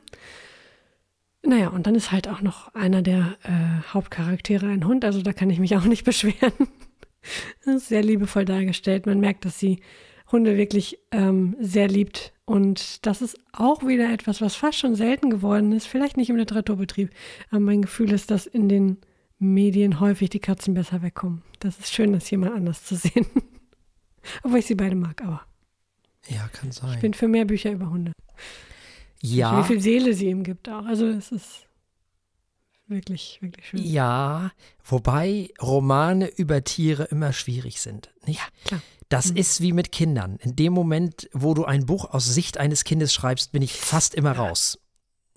Naja, und dann ist halt auch noch einer der äh, Hauptcharaktere ein Hund, also da kann ich mich auch nicht beschweren. Das ist sehr liebevoll dargestellt. Man merkt, dass sie Hunde wirklich ähm, sehr liebt. Und das ist auch wieder etwas, was fast schon selten geworden ist. Vielleicht nicht im Literaturbetrieb, aber mein Gefühl ist, dass in den Medien häufig die Katzen besser wegkommen. Das ist schön, das hier mal anders zu sehen. Obwohl ich sie beide mag, aber. Ja, kann sein. Ich bin für mehr Bücher über Hunde. Ja. Wie viel Seele sie ihm gibt auch. Also es ist wirklich, wirklich schön. Ja, wobei Romane über Tiere immer schwierig sind. Ja, Klar. Das Mhm. ist wie mit Kindern. In dem Moment, wo du ein Buch aus Sicht eines Kindes schreibst, bin ich fast immer raus.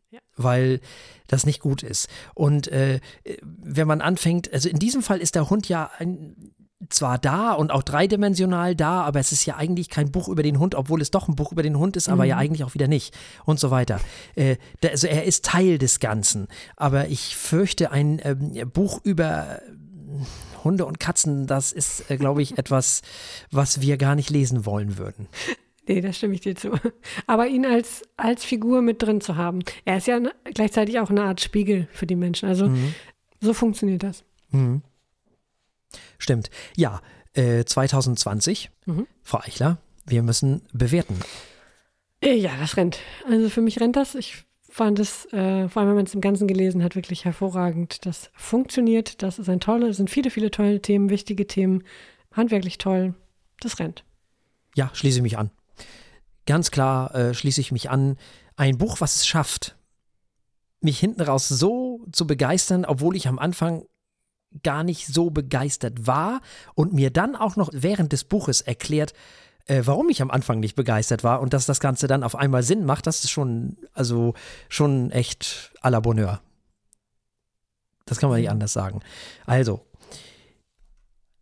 Ja. Weil das nicht gut ist. Und äh, wenn man anfängt, also in diesem Fall ist der Hund ja ein, zwar da und auch dreidimensional da, aber es ist ja eigentlich kein Buch über den Hund, obwohl es doch ein Buch über den Hund ist, aber Mhm. ja eigentlich auch wieder nicht und so weiter. Äh, da, also er ist Teil des Ganzen, aber ich fürchte, ein ähm, Buch über Hunde und Katzen, das ist, äh, glaube ich, etwas, was wir gar nicht lesen wollen würden. Nee, da stimme ich dir zu. Aber ihn als, als Figur mit drin zu haben. Er ist ja ne- gleichzeitig auch eine Art Spiegel für die Menschen. Also Mhm. so funktioniert das. Mhm. Stimmt. Ja, äh, 2020, Mhm. Frau Eichler, wir müssen bewerten. Äh, Ja, das rennt. Also für mich rennt das. Ich fand es, äh, vor allem wenn man es im Ganzen gelesen hat, wirklich hervorragend. Das funktioniert. Das ist ein tolles, es sind viele, viele tolle Themen, wichtige Themen. Handwerklich toll. Das rennt. Ja, schließe ich mich an. Ganz klar äh, schließe ich mich an. Ein Buch, was es schafft, mich hinten raus so zu begeistern, obwohl ich am Anfang gar nicht so begeistert war und mir dann auch noch während des Buches erklärt, äh, warum ich am Anfang nicht begeistert war und dass das Ganze dann auf einmal Sinn macht, das ist schon, also schon echt à la Bonheur. Das kann man nicht anders sagen. Also,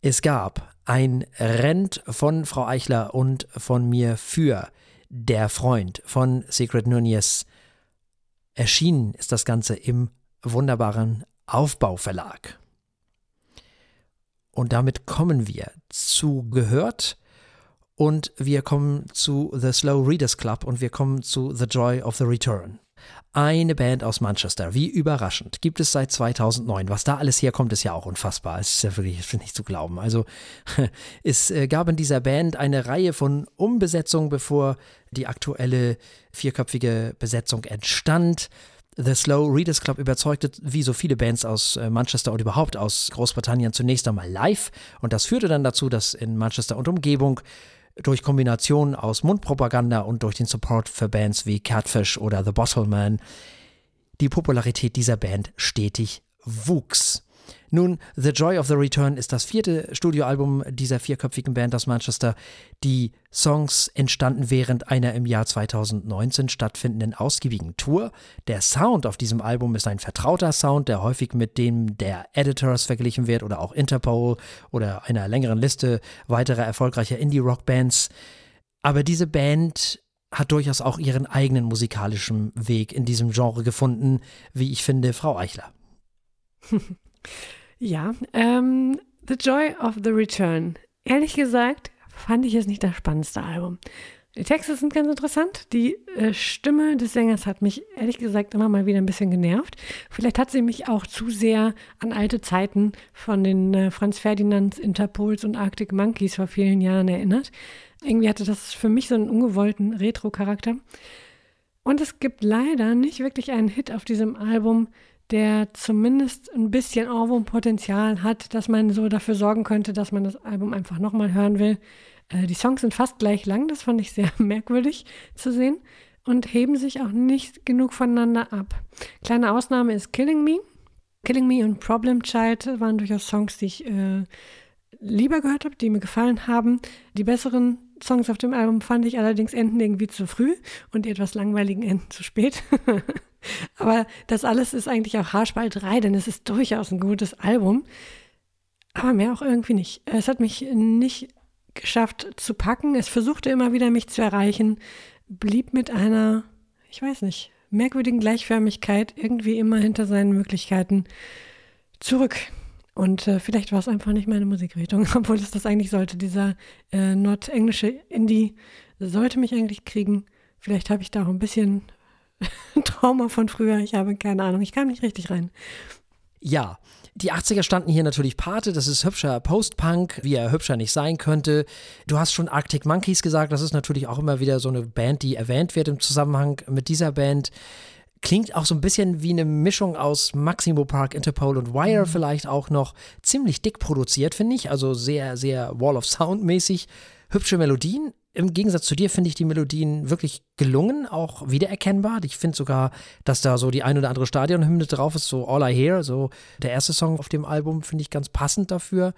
es gab ein Rent von Frau Eichler und von mir für Der Freund von Secret Nunez. Erschienen ist das Ganze im wunderbaren Aufbauverlag. Und damit kommen wir zu Gehört und wir kommen zu The Slow Readers Club und wir kommen zu The Joy of the Return. Eine Band aus Manchester, wie überraschend, gibt es seit 2009. Was da alles herkommt, ist ja auch unfassbar. Es ist ja wirklich nicht zu glauben. Also es äh, gab in dieser Band eine Reihe von Umbesetzungen, bevor die aktuelle vierköpfige Besetzung entstand. The Slow Readers Club überzeugte, wie so viele Bands aus äh, Manchester und überhaupt aus Großbritannien, zunächst einmal live. Und das führte dann dazu, dass in Manchester und Umgebung durch Kombination aus Mundpropaganda und durch den Support für Bands wie Catfish oder The Bottleman die Popularität dieser Band stetig wuchs. Nun, The Joy of the Return ist das vierte Studioalbum dieser vierköpfigen Band aus Manchester. Die Songs entstanden während einer im Jahr 2019 stattfindenden ausgiebigen Tour. Der Sound auf diesem Album ist ein vertrauter Sound, der häufig mit dem der Editors verglichen wird oder auch Interpol oder einer längeren Liste weiterer erfolgreicher Indie-Rock-Bands. Aber diese Band hat durchaus auch ihren eigenen musikalischen Weg in diesem Genre gefunden, wie ich finde, Frau Eichler. Ja, ähm, The Joy of the Return. Ehrlich gesagt fand ich es nicht das spannendste Album. Die Texte sind ganz interessant. Die äh, Stimme des Sängers hat mich ehrlich gesagt immer mal wieder ein bisschen genervt. Vielleicht hat sie mich auch zu sehr an alte Zeiten von den äh, Franz Ferdinands, Interpols und Arctic Monkeys vor vielen Jahren erinnert. Irgendwie hatte das für mich so einen ungewollten Retro-Charakter. Und es gibt leider nicht wirklich einen Hit auf diesem Album, der zumindest ein bisschen Ohrwurmpotenzial hat, dass man so dafür sorgen könnte, dass man das Album einfach nochmal hören will. Äh, die Songs sind fast gleich lang, das fand ich sehr merkwürdig zu sehen und heben sich auch nicht genug voneinander ab. Kleine Ausnahme ist Killing Me. Killing Me und Problem Child waren durchaus Songs, die ich äh, lieber gehört habe, die mir gefallen haben. Die besseren Songs auf dem Album fand ich allerdings enden irgendwie zu früh und die etwas langweiligen enden zu spät. Aber das alles ist eigentlich auch Haarspalterei, denn es ist durchaus ein gutes Album. Aber mehr auch irgendwie nicht. Es hat mich nicht geschafft zu packen. Es versuchte immer wieder, mich zu erreichen, blieb mit einer, ich weiß nicht, merkwürdigen Gleichförmigkeit irgendwie immer hinter seinen Möglichkeiten zurück. Und äh, vielleicht war es einfach nicht meine Musikrichtung, obwohl es das eigentlich sollte. Dieser äh, nordenglische Indie sollte mich eigentlich kriegen. Vielleicht habe ich da auch ein bisschen Trauma von früher. Ich habe keine Ahnung. Ich kam nicht richtig rein. Ja, Die 80er standen hier natürlich Pate, das ist hübscher Post-Punk, wie er hübscher nicht sein könnte. Du hast schon Arctic Monkeys gesagt, das ist natürlich auch immer wieder so eine Band, die erwähnt wird im Zusammenhang mit dieser Band. Klingt auch so ein bisschen wie eine Mischung aus Maximo Park, Interpol und Wire mhm. vielleicht auch noch. Ziemlich dick produziert, finde ich, also sehr, sehr Wall of Sound mäßig. Hübsche Melodien, im Gegensatz zu dir finde ich die Melodien wirklich gelungen, auch wiedererkennbar. Ich finde sogar, dass da so die ein oder andere Stadionhymne drauf ist, so All I Hear, so der erste Song auf dem Album, finde ich ganz passend dafür.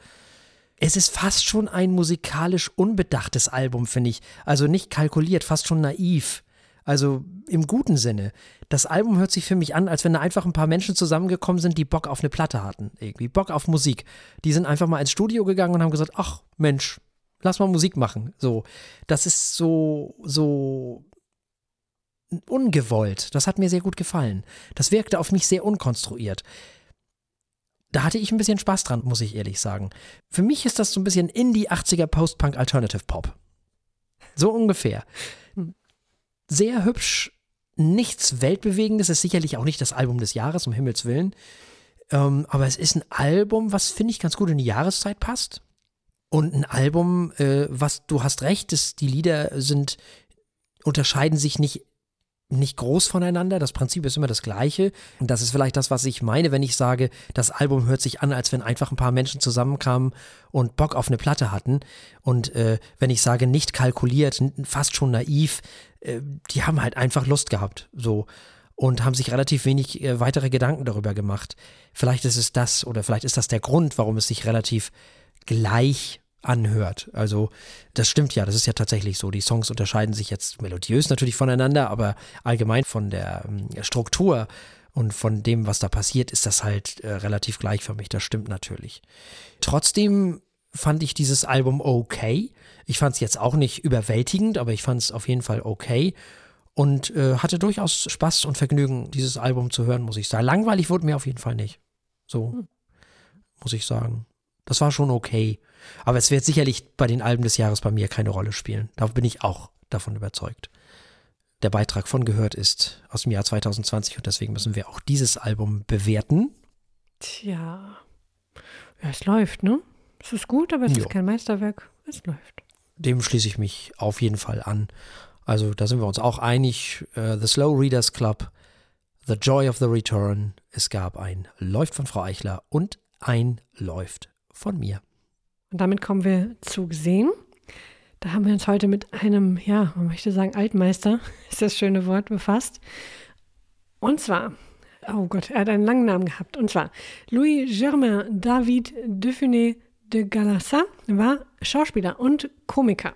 Es ist fast schon ein musikalisch unbedachtes Album, finde ich. Also nicht kalkuliert, fast schon naiv. Also im guten Sinne. Das Album hört sich für mich an, als wenn da einfach ein paar Menschen zusammengekommen sind, die Bock auf eine Platte hatten. Irgendwie Bock auf Musik. Die sind einfach mal ins Studio gegangen und haben gesagt, ach Mensch, lass mal Musik machen. So, das ist so, so ungewollt. Das hat mir sehr gut gefallen. Das wirkte auf mich sehr unkonstruiert. Da hatte ich ein bisschen Spaß dran, muss ich ehrlich sagen. Für mich ist das so ein bisschen Indie 80er Post-Punk Alternative Pop. So ungefähr. Sehr hübsch, nichts Weltbewegendes, ist sicherlich auch nicht das Album des Jahres, um Himmels Willen. Ähm, aber es ist ein Album, was, finde ich, ganz gut in die Jahreszeit passt. Und ein Album, äh, was du hast recht, ist, die Lieder sind, unterscheiden sich nicht, nicht groß voneinander. Das Prinzip ist immer das gleiche. Und das ist vielleicht das, was ich meine, wenn ich sage, das Album hört sich an, als wenn einfach ein paar Menschen zusammenkamen und Bock auf eine Platte hatten. Und äh, wenn ich sage, nicht kalkuliert, fast schon naiv, äh, die haben halt einfach Lust gehabt. So und haben sich relativ wenig äh, weitere Gedanken darüber gemacht. Vielleicht ist es das oder vielleicht ist das der Grund, warum es sich relativ gleich anhört. Also das stimmt ja, das ist ja tatsächlich so. Die Songs unterscheiden sich jetzt melodiös natürlich voneinander, aber allgemein von der äh, Struktur und von dem, was da passiert, ist das halt äh, relativ gleich für mich. Das stimmt natürlich. Trotzdem fand ich dieses Album okay. Ich fand es jetzt auch nicht überwältigend, aber ich fand es auf jeden Fall okay und äh, hatte durchaus Spaß und Vergnügen, dieses Album zu hören, muss ich sagen. Langweilig wurde mir auf jeden Fall nicht. So, hm. muss ich sagen. Das war schon okay. Aber es wird sicherlich bei den Alben des Jahres bei mir keine Rolle spielen. Da bin ich auch davon überzeugt. Der Beitrag von Gehört ist aus dem Jahr 2020 und deswegen müssen wir auch dieses Album bewerten. Tja. Ja, es läuft, ne? Es ist gut, aber es jo. ist kein Meisterwerk. Es läuft. Dem schließe ich mich auf jeden Fall an. Also da sind wir uns auch einig. Uh, the Slow Readers Club, The Joy of the Return. Es gab ein Läuft von Frau Eichler und ein Läuft von mir. Und damit kommen wir zu Gesehen. Da haben wir uns heute mit einem, ja, man möchte sagen, Altmeister, ist das schöne Wort, befasst. Und zwar, oh Gott, er hat einen langen Namen gehabt. Und zwar, Louis-Germain David Defuné de Galassa war Schauspieler und Komiker.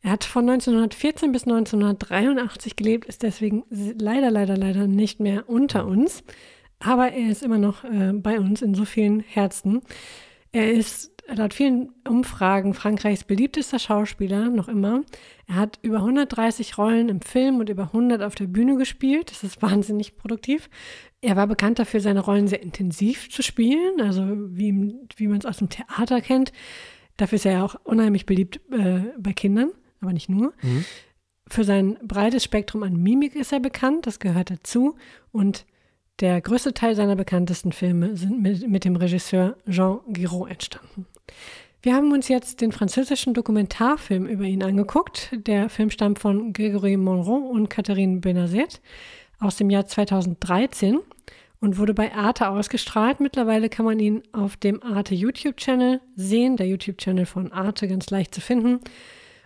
Er hat von 1914 bis 1983 gelebt, ist deswegen leider, leider, leider nicht mehr unter uns. Aber er ist immer noch äh, bei uns in so vielen Herzen. Er ist laut vielen Umfragen Frankreichs beliebtester Schauspieler, noch immer. Er hat über 130 Rollen im Film und über 100 auf der Bühne gespielt. Das ist wahnsinnig produktiv. Er war bekannt dafür, seine Rollen sehr intensiv zu spielen, also wie, wie man es aus dem Theater kennt. Dafür ist er ja auch unheimlich beliebt äh, bei Kindern, aber nicht nur. Mhm. Für sein breites Spektrum an Mimik ist er bekannt, das gehört dazu. Und der größte Teil seiner bekanntesten Filme sind mit, mit dem Regisseur Jean Giraud entstanden. Wir haben uns jetzt den französischen Dokumentarfilm über ihn angeguckt. Der Film stammt von Gregory Monroe und Catherine Benazet aus dem Jahr 2013 und wurde bei Arte ausgestrahlt. Mittlerweile kann man ihn auf dem Arte YouTube-Channel sehen, der YouTube-Channel von Arte ganz leicht zu finden.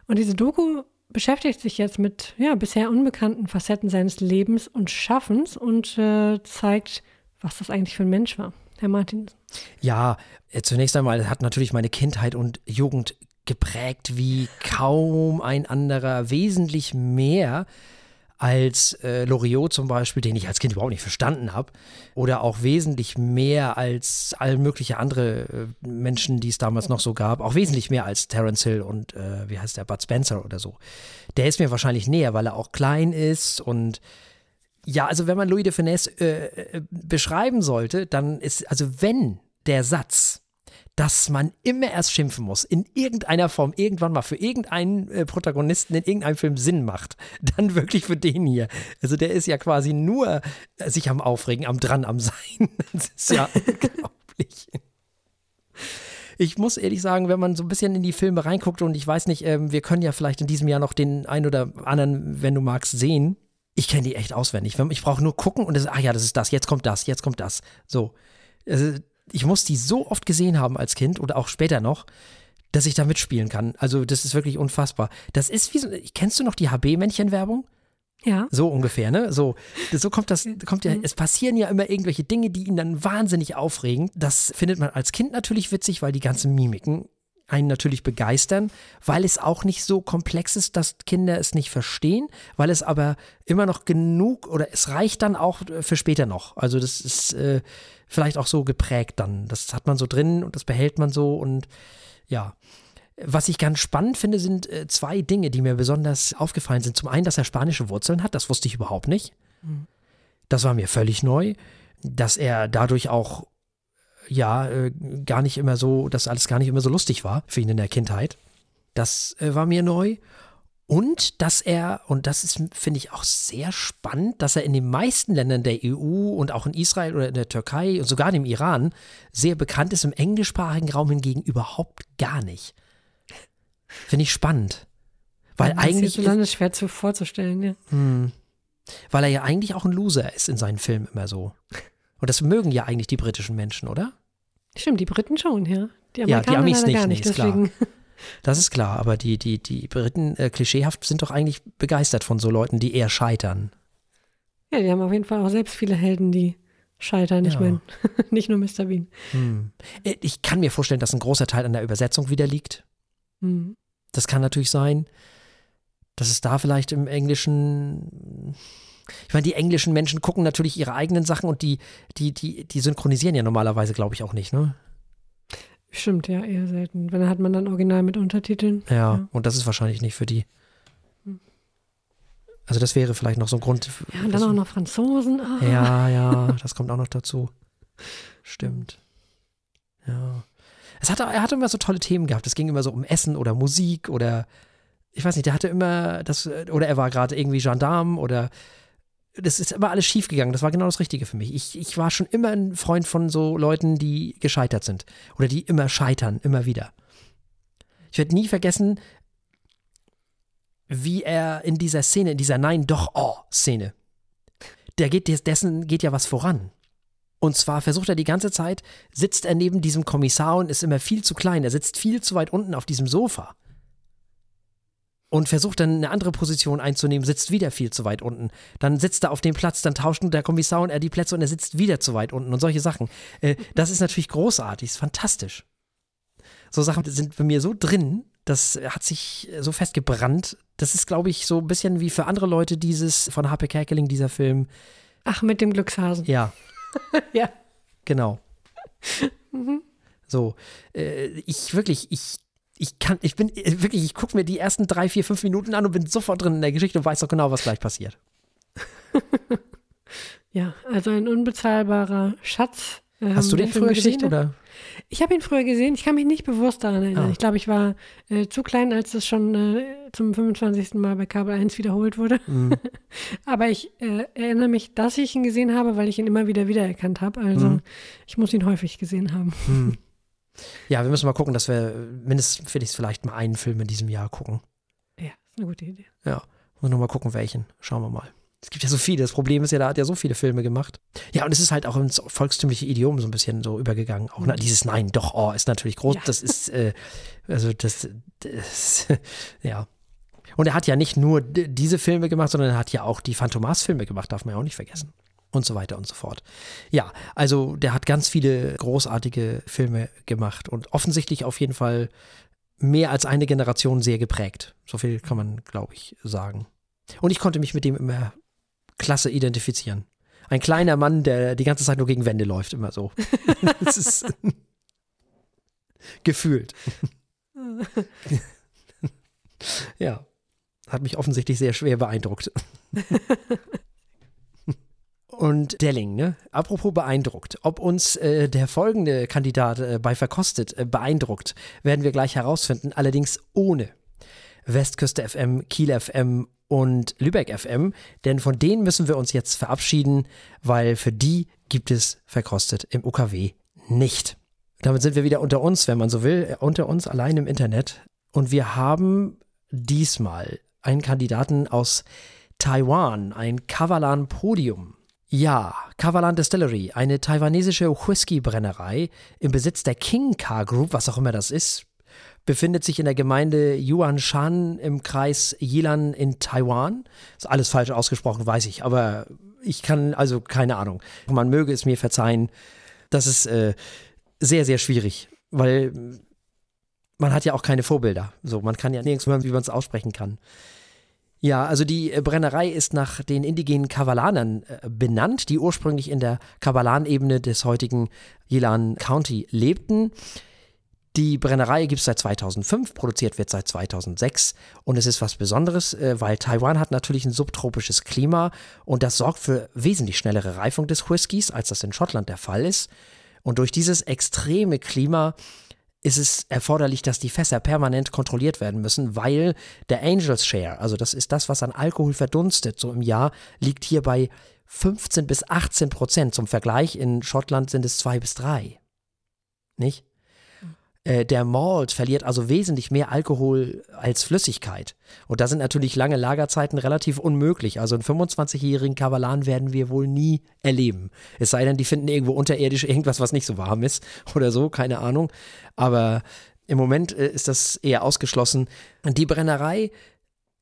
Und diese Doku beschäftigt sich jetzt mit ja, bisher unbekannten Facetten seines Lebens und Schaffens und äh, zeigt, was das eigentlich für ein Mensch war. Herr Martin. Ja, äh, zunächst einmal hat natürlich meine Kindheit und Jugend geprägt wie kaum ein anderer, wesentlich mehr als äh, Loriot zum Beispiel, den ich als Kind überhaupt nicht verstanden habe, oder auch wesentlich mehr als all mögliche andere äh, Menschen, die es damals noch so gab, auch wesentlich mehr als Terence Hill und äh, wie heißt der, Bud Spencer oder so. Der ist mir wahrscheinlich näher, weil er auch klein ist und ja, also wenn man Louis de Finesse äh, äh, beschreiben sollte, dann ist, also wenn der Satz dass man immer erst schimpfen muss, in irgendeiner Form, irgendwann mal für irgendeinen äh, Protagonisten in irgendeinem Film Sinn macht, dann wirklich für den hier. Also der ist ja quasi nur äh, sich am Aufregen, am dran am Sein. Das ist ja unglaublich. Ich muss ehrlich sagen, wenn man so ein bisschen in die Filme reinguckt und ich weiß nicht, ähm, wir können ja vielleicht in diesem Jahr noch den ein oder anderen, wenn du magst, sehen. Ich kenne die echt auswendig. Ich brauche nur gucken und das, ach ja, das ist das, jetzt kommt das, jetzt kommt das. So. Also, ich muss die so oft gesehen haben als Kind oder auch später noch, dass ich da mitspielen kann. Also, das ist wirklich unfassbar. Das ist wie so, kennst du noch die HB-Männchen-Werbung? Ja. So ungefähr, ne? So, so kommt das, kommt ja, es passieren ja immer irgendwelche Dinge, die ihn dann wahnsinnig aufregen. Das findet man als Kind natürlich witzig, weil die ganzen Mimiken einen natürlich begeistern, weil es auch nicht so komplex ist, dass Kinder es nicht verstehen, weil es aber immer noch genug oder es reicht dann auch für später noch. Also das ist äh, vielleicht auch so geprägt dann. Das hat man so drin und das behält man so und ja. Was ich ganz spannend finde, sind äh, zwei Dinge, die mir besonders aufgefallen sind. Zum einen, dass er spanische Wurzeln hat, das wusste ich überhaupt nicht. Mhm. Das war mir völlig neu. Dass er dadurch auch, ja, äh, gar nicht immer so, dass alles gar nicht immer so lustig war für ihn in der Kindheit. Das äh, war mir neu. Und dass er, und das ist, finde ich, auch sehr spannend, dass er in den meisten Ländern der EU und auch in Israel oder in der Türkei und sogar im Iran sehr bekannt ist, im englischsprachigen Raum hingegen überhaupt gar nicht. Finde ich spannend. Weil ja, eigentlich. Das ist schwer zu, vorzustellen, ja. Hm, weil er ja eigentlich auch ein Loser ist in seinen Filmen immer so. Und das mögen ja eigentlich die britischen Menschen, oder? Stimmt, die Briten schon, ja. Die Amerikaner ja, die Amis nicht, gar nicht, nee, deswegen. Klar. Das ist klar, aber die, die, die Briten äh, klischeehaft sind doch eigentlich begeistert von so Leuten, die eher scheitern. Ja, die haben auf jeden Fall auch selbst viele Helden, die scheitern. Ich ja. meine, nicht nur Mr. Bean. Hm. Äh, ich kann mir vorstellen, dass ein großer Teil an der Übersetzung wieder liegt. Mhm. Das kann natürlich sein, dass es da vielleicht im Englischen. Ich meine, die englischen Menschen gucken natürlich ihre eigenen Sachen und die, die, die, die synchronisieren ja normalerweise, glaube ich, auch nicht, ne? Stimmt, ja, eher selten. Wenn hat man dann original mit Untertiteln. Ja, ja. und das ist wahrscheinlich nicht für die. Hm. Also das wäre vielleicht noch so ein Grund. Ja, und dann auch noch Franzosen. Oh. Ja, ja, das kommt auch noch dazu. Stimmt. Ja. Es hatte, er hatte immer so tolle Themen gehabt. Es ging immer so um Essen oder Musik oder ich weiß nicht, der hatte immer das, oder er war gerade irgendwie Gendarm oder das ist immer alles schief gegangen. Das war genau das Richtige für mich. Ich, ich war schon immer ein Freund von so Leuten, die gescheitert sind oder die immer scheitern, immer wieder. Ich werde nie vergessen, wie er in dieser Szene, in dieser Nein, doch, oh Szene, der geht, dessen geht ja was voran. Und zwar versucht er die ganze Zeit, sitzt er neben diesem Kommissar und ist immer viel zu klein. Er sitzt viel zu weit unten auf diesem Sofa. Und versucht dann eine andere Position einzunehmen, sitzt wieder viel zu weit unten. Dann sitzt er auf dem Platz, dann tauscht der Kommissar und er die Plätze und er sitzt wieder zu weit unten und solche Sachen. Äh, das ist natürlich großartig, ist fantastisch. So Sachen sind bei mir so drin, das hat sich so festgebrannt. Das ist, glaube ich, so ein bisschen wie für andere Leute dieses von Harpe Kerkeling, dieser Film. Ach, mit dem Glückshasen. Ja, ja. Genau. Mhm. So, äh, ich wirklich, ich, ich kann, ich bin äh, wirklich, ich gucke mir die ersten drei, vier, fünf Minuten an und bin sofort drin in der Geschichte und weiß doch genau, was gleich passiert. ja, also ein unbezahlbarer Schatz. Ähm, Hast du den früher gesehen oder? Ich habe ihn früher gesehen, ich kann mich nicht bewusst daran erinnern. Ah. Ich glaube, ich war äh, zu klein, als das schon äh, zum 25. Mal bei Kabel 1 wiederholt wurde. Mhm. Aber ich äh, erinnere mich, dass ich ihn gesehen habe, weil ich ihn immer wieder wiedererkannt habe. Also mhm. ich muss ihn häufig gesehen haben. Mhm. Ja, wir müssen mal gucken, dass wir mindestens vielleicht mal einen Film in diesem Jahr gucken. Ja, ist eine gute Idee. Ja, muss nur mal gucken, welchen. Schauen wir mal. Es gibt ja so viele. Das Problem ist ja, da hat ja so viele Filme gemacht. Ja, und es ist halt auch ins volkstümliche Idiom so ein bisschen so übergegangen. Auch mhm. dieses Nein, doch, oh, ist natürlich groß. Ja. Das ist, äh, also das, das, ja. Und er hat ja nicht nur diese Filme gemacht, sondern er hat ja auch die Phantomas-Filme gemacht, darf man ja auch nicht vergessen. Und so weiter und so fort. Ja, also der hat ganz viele großartige Filme gemacht und offensichtlich auf jeden Fall mehr als eine Generation sehr geprägt. So viel kann man, glaube ich, sagen. Und ich konnte mich mit dem immer klasse identifizieren. Ein kleiner Mann, der die ganze Zeit nur gegen Wände läuft, immer so. das ist gefühlt. ja, hat mich offensichtlich sehr schwer beeindruckt. Und Delling, ne? Apropos beeindruckt. Ob uns äh, der folgende Kandidat äh, bei Verkostet äh, beeindruckt, werden wir gleich herausfinden. Allerdings ohne Westküste FM, Kiel FM und Lübeck FM, denn von denen müssen wir uns jetzt verabschieden, weil für die gibt es verkostet im UKW nicht. Damit sind wir wieder unter uns, wenn man so will, unter uns allein im Internet. Und wir haben diesmal einen Kandidaten aus Taiwan, ein Kavalan Podium. Ja, Kavalan Distillery, eine taiwanesische Whisky-Brennerei im Besitz der King Car Group, was auch immer das ist, befindet sich in der Gemeinde Yuanshan im Kreis Yilan in Taiwan. Ist alles falsch ausgesprochen, weiß ich, aber ich kann also keine Ahnung. Man möge es mir verzeihen. Das ist äh, sehr, sehr schwierig, weil man hat ja auch keine Vorbilder. So, man kann ja nirgends hören, wie man es aussprechen kann. Ja, also die äh, Brennerei ist nach den indigenen Kavalanern äh, benannt, die ursprünglich in der Kavalan-Ebene des heutigen Yilan County lebten. Die Brennerei gibt es seit 2005, produziert wird seit 2006 und es ist was Besonderes, äh, weil Taiwan hat natürlich ein subtropisches Klima und das sorgt für wesentlich schnellere Reifung des Whiskys, als das in Schottland der Fall ist. Und durch dieses extreme Klima ist es erforderlich, dass die Fässer permanent kontrolliert werden müssen, weil der Angels Share, also das ist das, was an Alkohol verdunstet, so im Jahr, liegt hier bei 15 bis 18 Prozent. Zum Vergleich, in Schottland sind es zwei bis drei. Nicht? Äh, der Malt verliert also wesentlich mehr Alkohol als Flüssigkeit. Und da sind natürlich lange Lagerzeiten relativ unmöglich. Also einen 25-jährigen Kavalan werden wir wohl nie erleben. Es sei denn, die finden irgendwo unterirdisch irgendwas, was nicht so warm ist oder so, keine Ahnung. Aber im Moment äh, ist das eher ausgeschlossen. Die Brennerei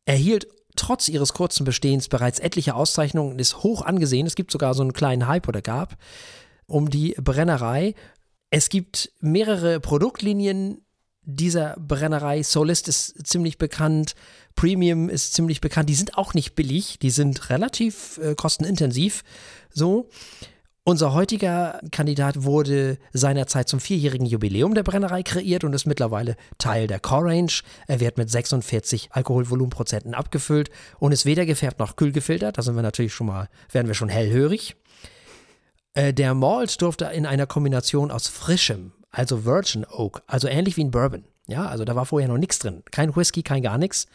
erhielt trotz ihres kurzen Bestehens bereits etliche Auszeichnungen und ist hoch angesehen. Es gibt sogar so einen kleinen Hype oder gab um die Brennerei es gibt mehrere Produktlinien dieser Brennerei. Solist ist ziemlich bekannt, Premium ist ziemlich bekannt. Die sind auch nicht billig, die sind relativ äh, kostenintensiv. So. Unser heutiger Kandidat wurde seinerzeit zum vierjährigen Jubiläum der Brennerei kreiert und ist mittlerweile Teil der Core Range. Er wird mit 46 Alkoholvolumenprozenten abgefüllt und ist weder gefärbt noch kühl gefiltert. Da sind wir natürlich schon mal, werden wir schon hellhörig. Äh, der Malt durfte in einer Kombination aus frischem, also Virgin Oak, also ähnlich wie ein Bourbon. Ja, also da war vorher noch nichts drin. Kein Whisky, kein gar nichts.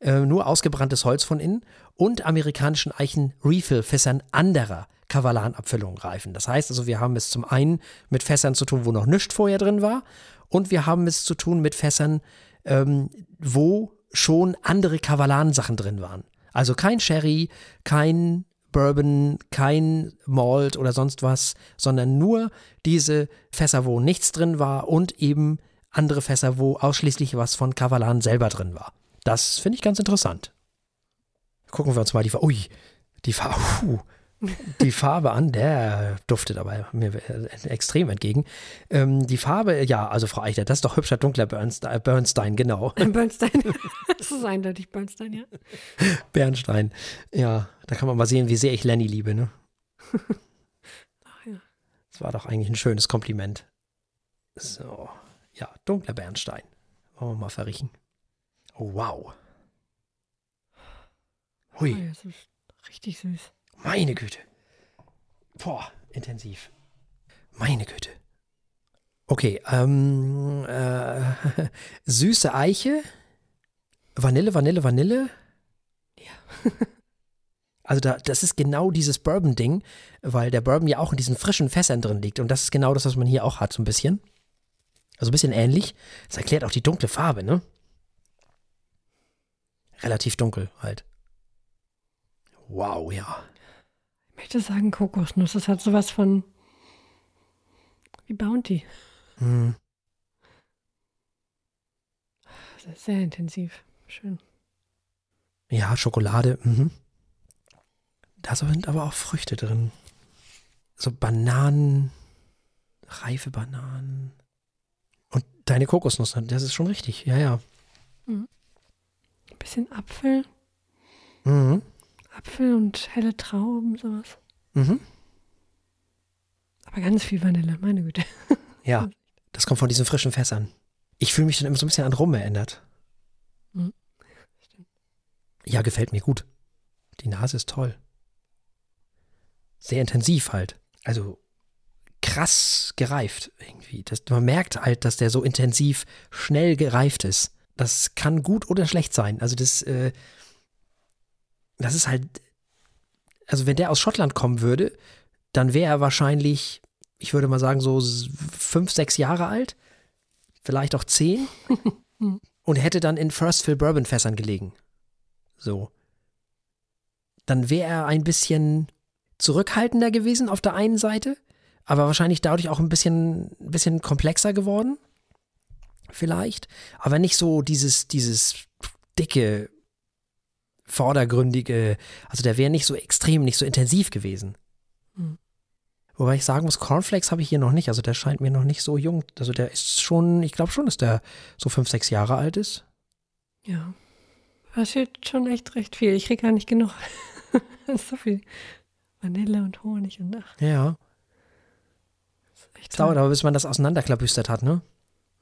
Äh, nur ausgebranntes Holz von innen und amerikanischen Eichen-Refill-Fässern anderer Kavalan-Abfüllungen reifen. Das heißt also, wir haben es zum einen mit Fässern zu tun, wo noch nichts vorher drin war und wir haben es zu tun mit Fässern, ähm, wo schon andere Kavalan-Sachen drin waren. Also kein Sherry, kein Bourbon, kein Malt oder sonst was, sondern nur diese Fässer, wo nichts drin war und eben andere Fässer, wo ausschließlich was von Kavalan selber drin war. Das finde ich ganz interessant. Gucken wir uns mal die. Ui, die. Uh, die Farbe an, der duftet aber mir extrem entgegen. Ähm, die Farbe, ja, also Frau Eichler, das ist doch hübscher dunkler Bernstein, Bernstein genau. Bernstein, das ist eindeutig Bernstein, ja. Bernstein, ja, da kann man mal sehen, wie sehr ich Lenny liebe, ne? Ach ja. Das war doch eigentlich ein schönes Kompliment. So, ja, dunkler Bernstein. Wollen wir mal verriechen. Oh, wow. Hui. Oh, das ist richtig süß. Meine Güte. Boah, intensiv. Meine Güte. Okay, ähm, äh, süße Eiche, Vanille, Vanille, Vanille. Ja. also da, das ist genau dieses Bourbon-Ding, weil der Bourbon ja auch in diesen frischen Fässern drin liegt. Und das ist genau das, was man hier auch hat, so ein bisschen. Also ein bisschen ähnlich. Das erklärt auch die dunkle Farbe, ne? Relativ dunkel halt. Wow, ja. Ich möchte sagen Kokosnuss. Das hat sowas von wie Bounty. Hm. Ist sehr intensiv. Schön. Ja, Schokolade. Mhm. Da sind aber auch Früchte drin. So Bananen, reife Bananen. Und deine Kokosnuss, das ist schon richtig. Ja, ja. Mhm. Ein bisschen Apfel. Mhm. Apfel und helle Trauben, sowas. Mhm. Aber ganz viel Vanille, meine Güte. Ja, das kommt von diesen frischen Fässern. Ich fühle mich dann immer so ein bisschen an Rum erinnert. Mhm. Ja, gefällt mir gut. Die Nase ist toll. Sehr intensiv halt. Also krass gereift irgendwie. Das, man merkt halt, dass der so intensiv schnell gereift ist. Das kann gut oder schlecht sein. Also das, äh, das ist halt, also wenn der aus Schottland kommen würde, dann wäre er wahrscheinlich ich würde mal sagen, so fünf, sechs Jahre alt, vielleicht auch zehn, und hätte dann in First Fill Bourbon Fässern gelegen. So. Dann wäre er ein bisschen zurückhaltender gewesen auf der einen Seite, aber wahrscheinlich dadurch auch ein bisschen, ein bisschen komplexer geworden. Vielleicht. Aber nicht so dieses, dieses dicke, vordergründige, also der wäre nicht so extrem, nicht so intensiv gewesen. Hm. Wobei ich sagen muss, Cornflakes habe ich hier noch nicht. Also der scheint mir noch nicht so jung. Also der ist schon, ich glaube schon, dass der so fünf, sechs Jahre alt ist. Ja. Das steht schon echt recht viel. Ich krieg gar nicht genug. so viel Vanille und Honig und ach, Ja. Es dauert aber, bis man das auseinanderklabüstert hat, ne?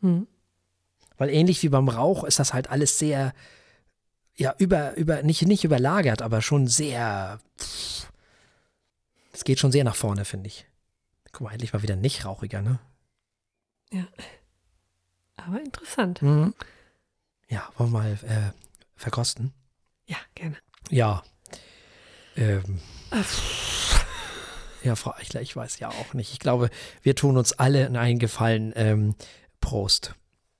Hm. Weil ähnlich wie beim Rauch ist das halt alles sehr, ja, über, über, nicht, nicht überlagert, aber schon sehr, es geht schon sehr nach vorne, finde ich. Guck mal, endlich mal wieder nicht rauchiger, ne? Aber interessant. Mhm. Ja, wollen wir mal äh, verkosten? Ja, gerne. Ja. Ähm, ja, Frau Eichler, ich weiß ja auch nicht. Ich glaube, wir tun uns alle in einen Gefallen. Ähm, Prost.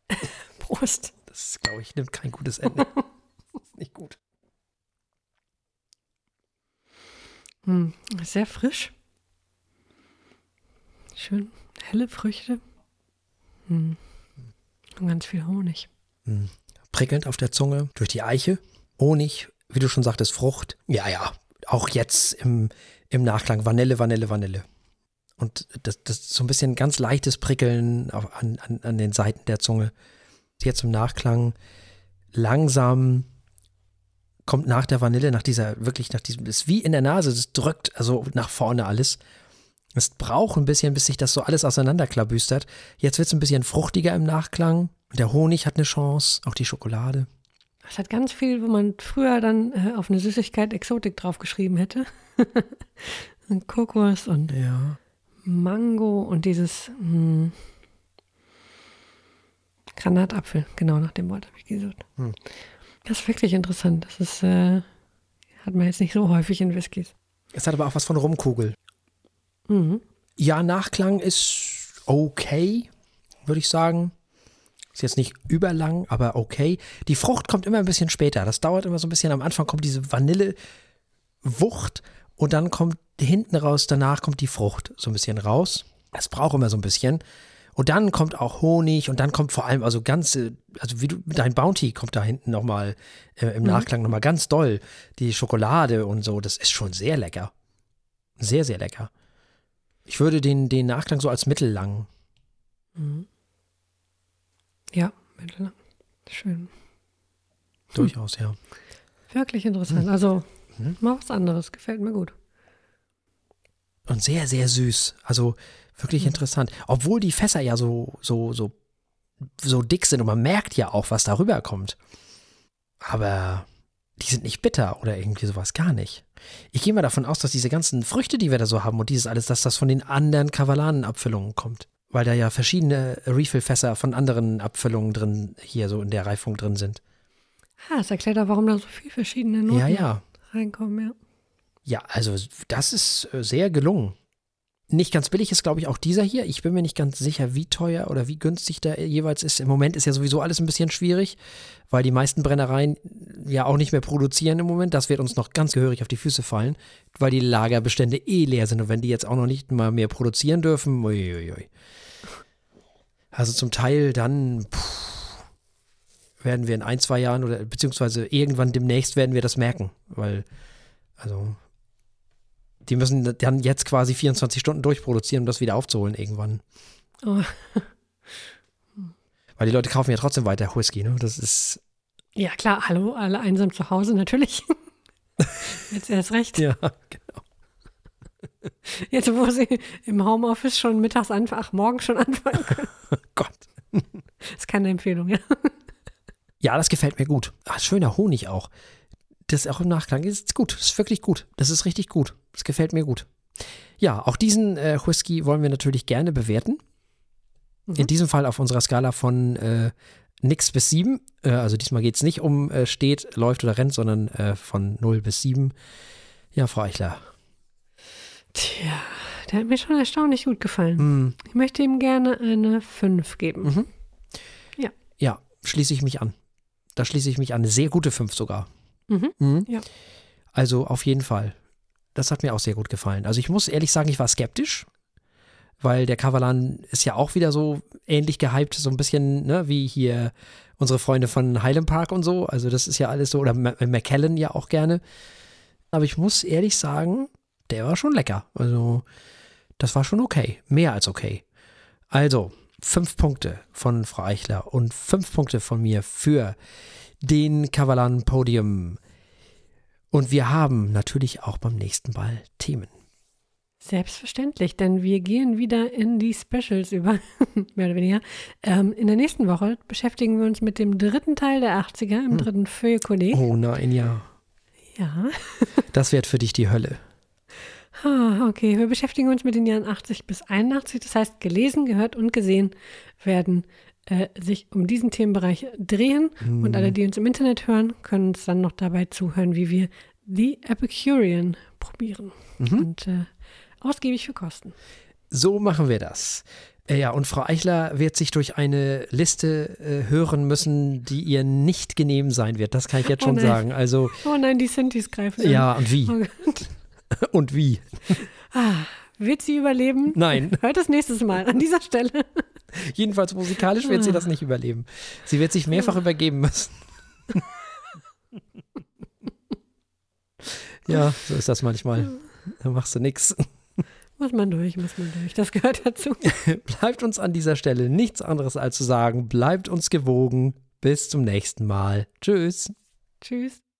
Prost. Das, glaube ich, nimmt kein gutes Ende. ist nicht gut. Hm. Sehr frisch. Schön helle Früchte. Hm. Und ganz viel Honig. Mhm. Prickelnd auf der Zunge, durch die Eiche. Honig, wie du schon sagtest, Frucht. Ja, ja. Auch jetzt im, im Nachklang Vanille, Vanille, Vanille. Und das, das ist so ein bisschen ganz leichtes Prickeln auf, an, an, an den Seiten der Zunge. Jetzt im Nachklang langsam kommt nach der Vanille, nach dieser, wirklich nach diesem, das ist wie in der Nase, das drückt also nach vorne alles. Es braucht ein bisschen, bis sich das so alles auseinanderklabüstert. Jetzt wird es ein bisschen fruchtiger im Nachklang. Der Honig hat eine Chance, auch die Schokolade. Es hat ganz viel, wo man früher dann äh, auf eine Süßigkeit Exotik draufgeschrieben hätte. und Kokos und Ja. Mango und dieses hm, Granatapfel. Genau nach dem Wort habe ich gesucht. Hm. Das ist wirklich interessant. Das ist, äh, hat man jetzt nicht so häufig in Whiskys. Es hat aber auch was von Rumkugel. Mhm. Ja, Nachklang ist okay, würde ich sagen. Ist jetzt nicht überlang, aber okay. Die Frucht kommt immer ein bisschen später. Das dauert immer so ein bisschen. Am Anfang kommt diese Vanillewucht und dann kommt hinten raus, danach kommt die Frucht so ein bisschen raus. Das braucht immer so ein bisschen. Und dann kommt auch Honig und dann kommt vor allem, also ganze, also wie du, dein Bounty kommt da hinten nochmal äh, im Nachklang nochmal ganz doll. Die Schokolade und so, das ist schon sehr lecker. Sehr, sehr lecker. Ich würde den, den Nachklang so als mittellang. Mhm. Ja, mittellang. Schön. Durchaus, ja. Wirklich interessant. Also, Mhm. mal was anderes. Gefällt mir gut. Und sehr, sehr süß. Also wirklich interessant. Obwohl die Fässer ja so, so, so, so dick sind und man merkt ja auch, was darüber kommt. Aber die sind nicht bitter oder irgendwie sowas, gar nicht. Ich gehe mal davon aus, dass diese ganzen Früchte, die wir da so haben und dieses alles, dass das von den anderen Kavalanenabfüllungen kommt. Weil da ja verschiedene Refill-Fässer von anderen Abfüllungen drin, hier so in der Reifung drin sind. Ah, das erklärt auch, warum da so viele verschiedene Noten Ja, ja. reinkommen, ja. Ja, also das ist äh, sehr gelungen. Nicht ganz billig ist, glaube ich, auch dieser hier. Ich bin mir nicht ganz sicher, wie teuer oder wie günstig der jeweils ist. Im Moment ist ja sowieso alles ein bisschen schwierig, weil die meisten Brennereien ja auch nicht mehr produzieren im Moment. Das wird uns noch ganz gehörig auf die Füße fallen, weil die Lagerbestände eh leer sind. Und wenn die jetzt auch noch nicht mal mehr produzieren dürfen, uiuiui. Also zum Teil dann puh, werden wir in ein, zwei Jahren oder beziehungsweise irgendwann demnächst werden wir das merken, weil also die müssen dann jetzt quasi 24 Stunden durchproduzieren, um das wieder aufzuholen irgendwann. Oh, Weil die Leute kaufen ja trotzdem weiter Whisky, ne? Das ist, ja, klar, hallo, alle einsam zu Hause, natürlich. Jetzt erst recht. ja, genau. Jetzt, wo sie im Homeoffice schon mittags anfangen, ach, morgen schon anfangen können. Gott. ist keine Empfehlung, ja. Ja, das gefällt mir gut. Ah, schöner Honig auch. Das ist auch im Nachklang ist gut. Das ist wirklich gut. Das ist richtig gut. Das gefällt mir gut. Ja, auch diesen äh, Whisky wollen wir natürlich gerne bewerten. In Mhm. diesem Fall auf unserer Skala von äh, nix bis sieben. Äh, also diesmal geht es nicht um äh, steht, läuft oder rennt, sondern äh, von 0 bis 7. Ja, Frau Eichler. Tja, der hat mir schon erstaunlich gut gefallen. Mm, Ich möchte ihm gerne eine 5 geben. Mhm. Ja. Ja, schließe ich mich an. Da schließe ich mich an. Eine sehr gute 5 sogar. Mhm. Mhm. Ja. Also auf jeden Fall. Das hat mir auch sehr gut gefallen. Also ich muss ehrlich sagen, ich war skeptisch, weil der Kavalan ist ja auch wieder so ähnlich gehypt, so ein bisschen, ne, wie hier unsere Freunde von Highland Park und so. Also das ist ja alles so, oder McKellen ja auch gerne. Aber ich muss ehrlich sagen, der war schon lecker. Also das war schon okay. Mehr als okay. Also, fünf Punkte von Frau Eichler und fünf Punkte von mir für den Kavalan Podium. Und wir haben natürlich auch beim nächsten Mal Themen. Selbstverständlich, denn wir gehen wieder in die Specials über, mehr oder weniger. Ähm, in der nächsten Woche beschäftigen wir uns mit dem dritten Teil der 80er, im dritten Feuilleton. Oh nein, ja. Ja. Das wird für dich die Hölle. Ah, okay, wir beschäftigen uns mit den Jahren 80 bis 81. Das heißt, gelesen, gehört und gesehen werden äh, sich um diesen Themenbereich drehen. Und alle, die uns im Internet hören, können uns dann noch dabei zuhören, wie wir The Epicurean probieren. Und äh, ausgiebig für Kosten. So machen wir das. Äh, Ja, und Frau Eichler wird sich durch eine Liste äh, hören müssen, die ihr nicht genehm sein wird. Das kann ich jetzt Oh schon nein. sagen. Also, Oh nein, die Sintis greifen an. ja, und wie? Oh. Und wie? Ah, wird sie überleben? Nein. Hört das nächstes Mal an dieser Stelle. Jedenfalls musikalisch wird sie das nicht überleben. Sie wird sich mehrfach übergeben müssen. ja, so ist das manchmal. Da machst du nichts. Muss man durch, muss man durch. Das gehört dazu. Bleibt uns an dieser Stelle nichts anderes als zu sagen, bleibt uns gewogen. Bis zum nächsten Mal. Tschüss. Tschüss.